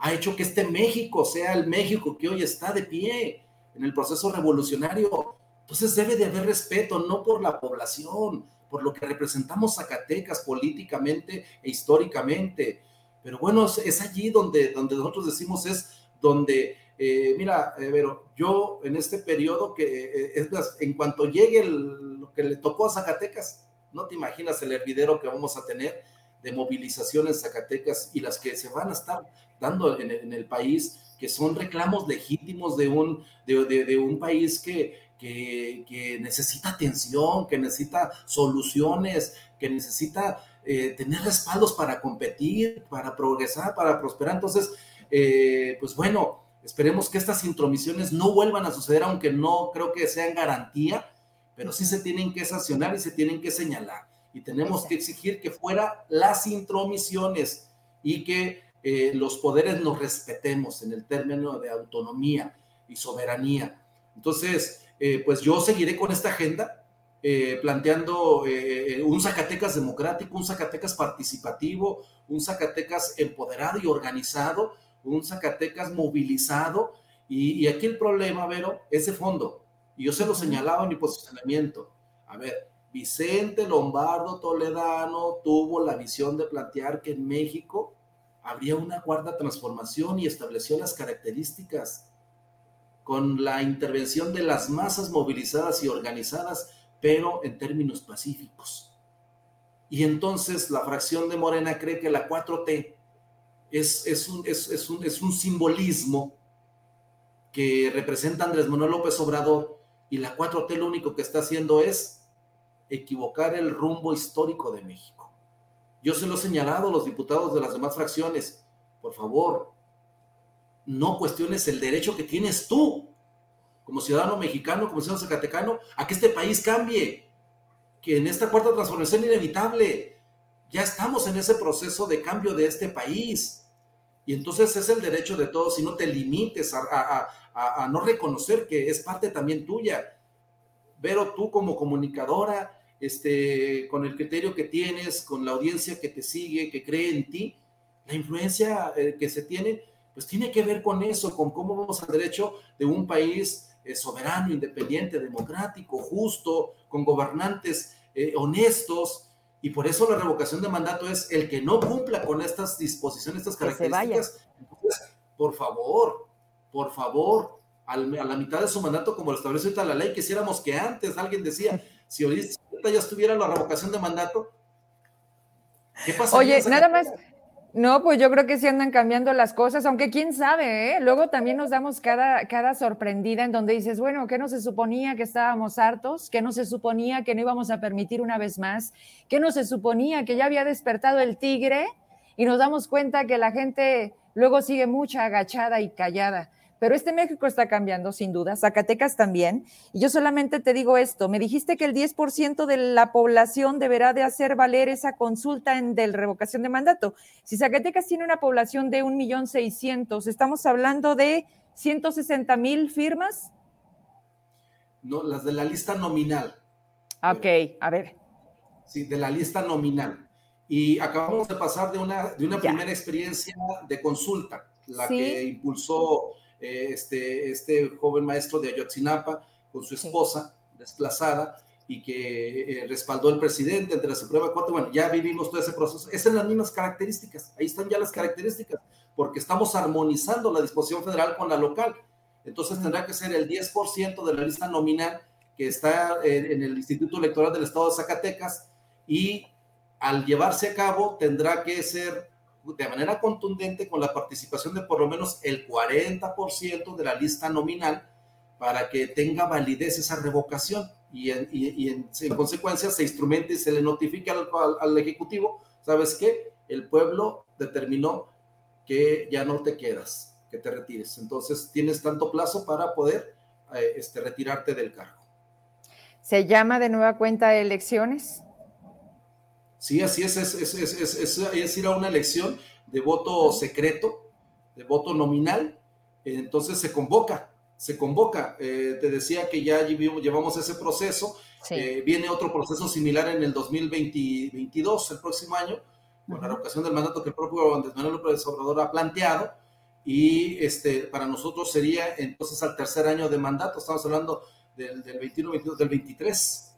ha hecho que este México sea el México que hoy está de pie en el proceso revolucionario. Entonces debe de haber respeto, no por la población, por lo que representamos Zacatecas políticamente e históricamente. Pero bueno, es allí donde, donde nosotros decimos es donde, eh, mira, eh, pero yo en este periodo que eh, es en cuanto llegue lo que le tocó a Zacatecas, no te imaginas el hervidero que vamos a tener de movilización en Zacatecas y las que se van a estar dando en, el país, que son reclamos legítimos de un, de, de un país que, que, que, necesita atención, que necesita soluciones, que necesita eh, tener respaldos para competir, para progresar, para prosperar. Entonces, eh, pues bueno, esperemos que estas intromisiones no vuelvan a suceder, aunque no creo que sean garantía, pero sí se tienen que sancionar y se tienen que señalar. Y tenemos que exigir que fuera las intromisiones y que eh, los poderes nos respetemos en el término de autonomía y soberanía. Entonces, eh, pues yo seguiré con esta agenda, eh, planteando eh, un Zacatecas democrático, un Zacatecas participativo, un Zacatecas empoderado y organizado, un Zacatecas movilizado. Y, y aquí el problema, Vero, es de fondo. Y yo se lo señalaba en mi posicionamiento. A ver, Vicente Lombardo Toledano tuvo la visión de plantear que en México habría una cuarta transformación y estableció las características con la intervención de las masas movilizadas y organizadas, pero en términos pacíficos. Y entonces la fracción de Morena cree que la 4T es, un, un simbolismo que representa Andrés Manuel López Obrador y la 4T lo único que está haciendo es equivocar el rumbo histórico de México. Yo se lo he señalado a los diputados de las demás fracciones. Por favor, no cuestiones el derecho que tienes tú, como ciudadano mexicano, como ciudadano zacatecano, a que este país cambie, que en esta cuarta transformación inevitable, ya estamos en ese proceso de cambio de este país. Y entonces es el derecho de todos y no te limites a, a, no reconocer que es parte también tuya. Pero tú como comunicadora, este, con el criterio que tienes, con la audiencia que te sigue, que cree en ti, la influencia eh, que se tiene, pues tiene que ver con eso, con cómo vamos al derecho de un país eh, soberano, independiente, democrático, justo, con gobernantes eh, honestos. Y por eso la revocación de mandato es el que no cumpla con estas disposiciones, estas características. Entonces, por favor, por favor, al, a la mitad de su mandato, como lo establece ahorita la ley, quisiéramos que antes alguien decía, <laughs> si ahorita ya estuviera la revocación de mandato, ¿qué pasa? Oye, nada más, no, pues yo creo que sí andan cambiando las cosas, aunque quién sabe, ¿eh? Luego también nos damos cada, cada sorprendida en donde dices, bueno, ¿qué no se suponía que estábamos hartos? ¿Qué no se suponía que no íbamos a permitir una vez más? ¿Qué no se suponía que ya había despertado el tigre? Y nos damos cuenta que la gente luego sigue mucha agachada y callada. Pero este México está cambiando, sin duda, Zacatecas también. Y yo solamente te digo esto, me dijiste que el 10% de la población deberá de hacer valer esa consulta en del revocación de mandato. Si Zacatecas tiene una población de 1.600.000, ¿estamos hablando de 160 mil firmas? No, las de la lista nominal. Ok, a ver. Sí, de la lista nominal. Y acabamos de pasar de una, de una primera experiencia de consulta, la ¿Sí? que impulsó este, este joven maestro de Ayotzinapa con su esposa desplazada y que eh, respaldó el presidente ante la Suprema Corte. Bueno, ya vivimos todo ese proceso. Esas son las mismas características. Ahí están ya las características, porque estamos armonizando la disposición federal con la local. Entonces tendrá que ser el 10% de la lista nominal que está en, en el Instituto Electoral del Estado de Zacatecas y al llevarse a cabo tendrá que ser de manera contundente con la participación de por lo menos el 40% de la lista nominal para que tenga validez esa revocación y en, y, en, consecuencia se instrumente y se le notifique al, al, Ejecutivo, ¿sabes qué? El pueblo determinó que ya no te quedas, que te retires. Entonces tienes tanto plazo para poder eh, este, retirarte del cargo. ¿Se llama de nueva cuenta elecciones? Sí, así es, es, es, es, es ir a una elección de voto secreto, de voto nominal, entonces se convoca, se convoca. Eh, te decía que ya llevamos ese proceso, eh, viene otro proceso similar en el 2022, el próximo año, con la revocación del mandato que el propio Andrés Manuel López Obrador ha planteado, y este, para nosotros sería entonces al tercer año de mandato, estamos hablando del, del 21, 22, del 23.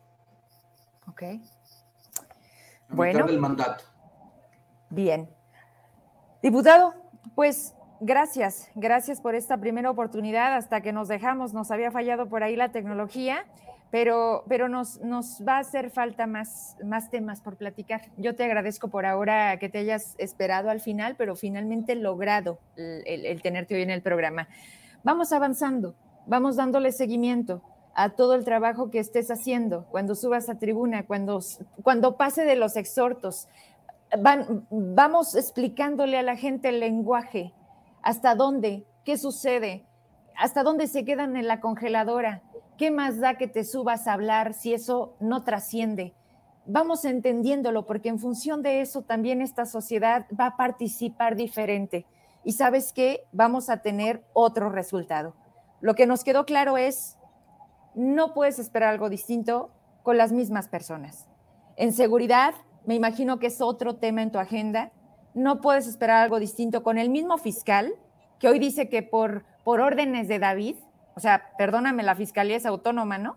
Ok bueno, del mandato. Bien. Diputado, pues gracias, gracias por esta primera oportunidad. Hasta que nos dejamos, nos había fallado por ahí la tecnología, pero, pero nos, nos va a hacer falta más, más temas por platicar. Yo te agradezco por ahora que te hayas esperado al final, pero finalmente logrado el, el tenerte hoy en el programa. Vamos avanzando, vamos dándole seguimiento a todo el trabajo que estés haciendo, cuando subas a tribuna, cuando, cuando pase de los exhortos. Vamos explicándole a la gente el lenguaje, hasta dónde, qué sucede, hasta dónde se quedan en la congeladora, qué más da que te subas a hablar si eso no trasciende. Vamos entendiéndolo porque en función de eso también esta sociedad va a participar diferente. Y sabes qué, vamos a tener otro resultado. Lo que nos quedó claro es no puedes esperar algo distinto con las mismas personas. En seguridad, me imagino que es otro tema en tu agenda. No puedes esperar algo distinto con el mismo fiscal, que hoy dice que por, por órdenes de David, o sea, perdóname, la fiscalía es autónoma, ¿no?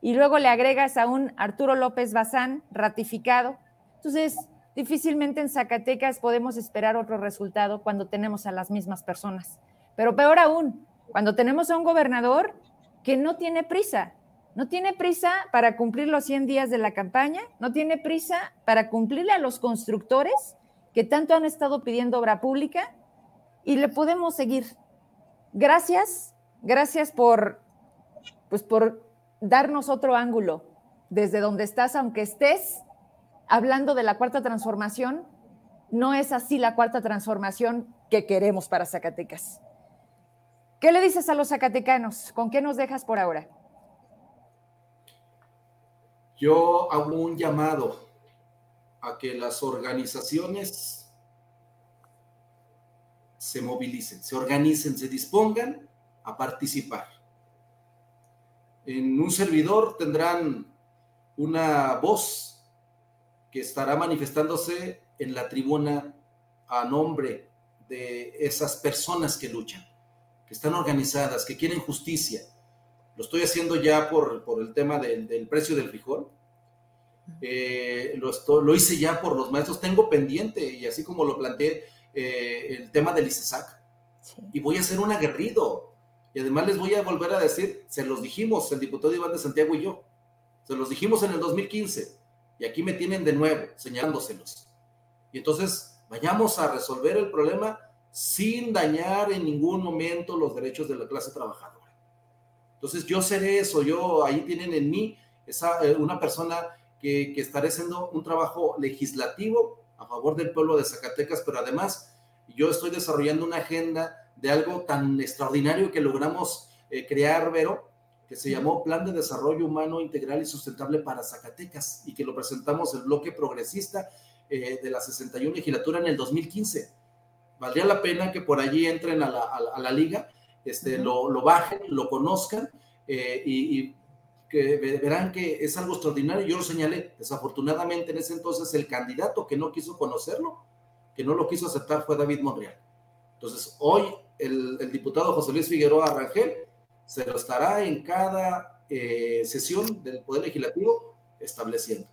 Y luego le agregas a un Arturo López Bazán ratificado. Entonces, difícilmente en Zacatecas podemos esperar otro resultado cuando tenemos a las mismas personas. Pero peor aún, cuando tenemos a un gobernador que no tiene prisa. No tiene prisa para cumplir los 100 días de la campaña, no tiene prisa para cumplirle a los constructores que tanto han estado pidiendo obra pública y le podemos seguir. Gracias, gracias por, pues por darnos otro ángulo desde donde estás, aunque estés hablando de la cuarta transformación, no es así la cuarta transformación que queremos para Zacatecas. ¿Qué le dices a los zacatecanos? ¿Con qué nos dejas por ahora? Yo hago un llamado a que las organizaciones se movilicen, se organicen, se dispongan a participar. En un servidor tendrán una voz que estará manifestándose en la tribuna a nombre de esas personas que luchan están organizadas, que quieren justicia. Lo estoy haciendo ya por, por el tema del, precio del frijol. Eh, lo, lo, hice ya por los maestros. Tengo pendiente, y así como lo planteé, eh, el tema del ICESAC. Y voy a ser un aguerrido. Y además les voy a volver a decir, se los dijimos, el diputado Iván de Santiago y yo. Se los dijimos en el 2015. Y aquí me tienen de nuevo, señalándoselos. Y entonces, vayamos a resolver el problema sin dañar en ningún momento los derechos de la clase trabajadora. Entonces yo seré eso, yo ahí tienen en mí esa, eh, una persona que, que estaré haciendo un trabajo legislativo a favor del pueblo de Zacatecas, pero además yo estoy desarrollando una agenda de algo tan extraordinario que logramos eh, crear, Vero, que se llamó Plan de Desarrollo Humano Integral y Sustentable para Zacatecas y que lo presentamos el bloque progresista eh, de la 61 legislatura en el 2015 valdría la pena que por allí entren a la, liga, este, lo, bajen, lo conozcan eh, y, que verán que es algo extraordinario. Yo lo señalé, desafortunadamente en ese entonces el candidato que no quiso conocerlo, que no lo quiso aceptar fue David Monreal. Entonces hoy el, diputado José Luis Figueroa Rangel se lo estará en cada eh, sesión del Poder Legislativo estableciendo.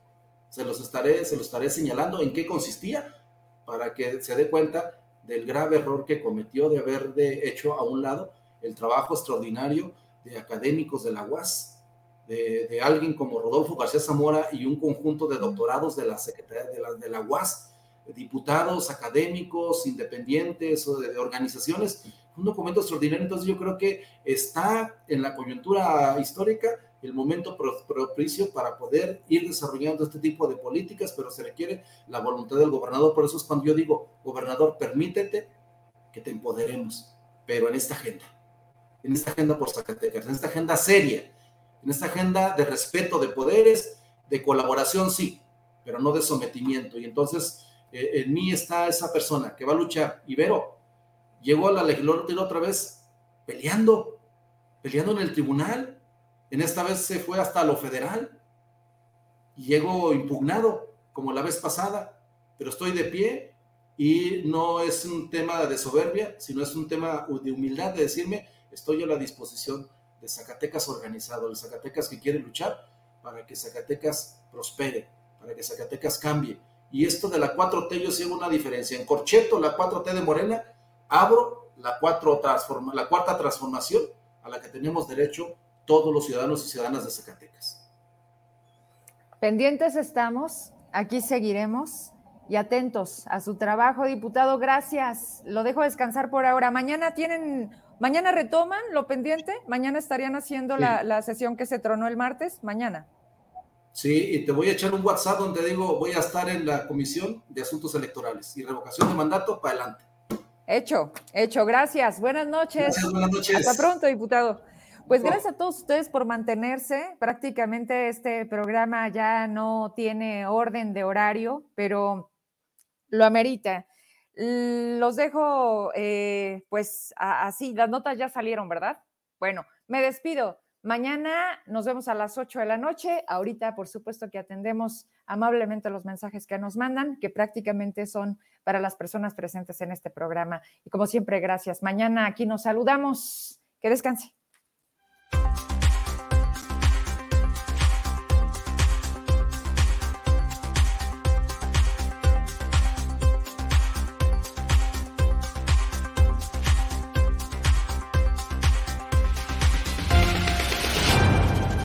Se los estaré, se los estaré señalando en qué consistía para que se dé cuenta del grave error que cometió de haber de hecho a un lado el trabajo extraordinario de académicos de la UAS, de, alguien como Rodolfo García Zamora y un conjunto de doctorados de la Secretaría de la, de UAS, diputados, académicos, independientes o de, de organizaciones, un documento extraordinario. Entonces yo creo que está en la coyuntura histórica el momento propicio para poder ir desarrollando este tipo de políticas, pero se requiere la voluntad del gobernador. Por eso es cuando yo digo, gobernador, permítete que te empoderemos, pero en esta agenda, en esta agenda por Zacatecas, en esta agenda seria, en esta agenda de respeto de poderes, de colaboración, sí, pero no de sometimiento. Y entonces eh, en mí está esa persona que va a luchar. Ibero llegó a la legislatura otra vez peleando, peleando en el tribunal, en esta vez se fue hasta lo federal y llegó impugnado como la vez pasada, pero estoy de pie y no es un tema de soberbia, sino es un tema de humildad de decirme, estoy a la disposición de Zacatecas organizado, de Zacatecas que quiere luchar para que Zacatecas prospere, para que Zacatecas cambie. Y esto de la 4T yo sí hago una diferencia. En Corcheto, la 4T de Morena, abro la, 4 transforma, la cuarta transformación a la que tenemos derecho todos los ciudadanos y ciudadanas de Zacatecas. Pendientes estamos, aquí seguiremos y atentos a su trabajo, diputado. Gracias. Lo dejo descansar por ahora. Mañana tienen, mañana retoman lo pendiente. Mañana estarían haciendo sí. la, la, sesión que se tronó el martes. Mañana. Sí, y te voy a echar un WhatsApp donde digo voy a estar en la Comisión de Asuntos Electorales y revocación de mandato para adelante. Hecho, hecho. Gracias. Buenas noches. Gracias, buenas noches. Hasta pronto, diputado. Pues gracias a todos ustedes por mantenerse. Prácticamente este programa ya no tiene orden de horario, pero lo amerita. Los dejo, eh, pues así, las notas ya salieron, ¿verdad? Bueno, me despido. Mañana nos vemos a las 8 de la noche. Ahorita, por supuesto, que atendemos amablemente los mensajes que nos mandan, que prácticamente son para las personas presentes en este programa. Y como siempre, gracias. Mañana aquí nos saludamos. Que descanse.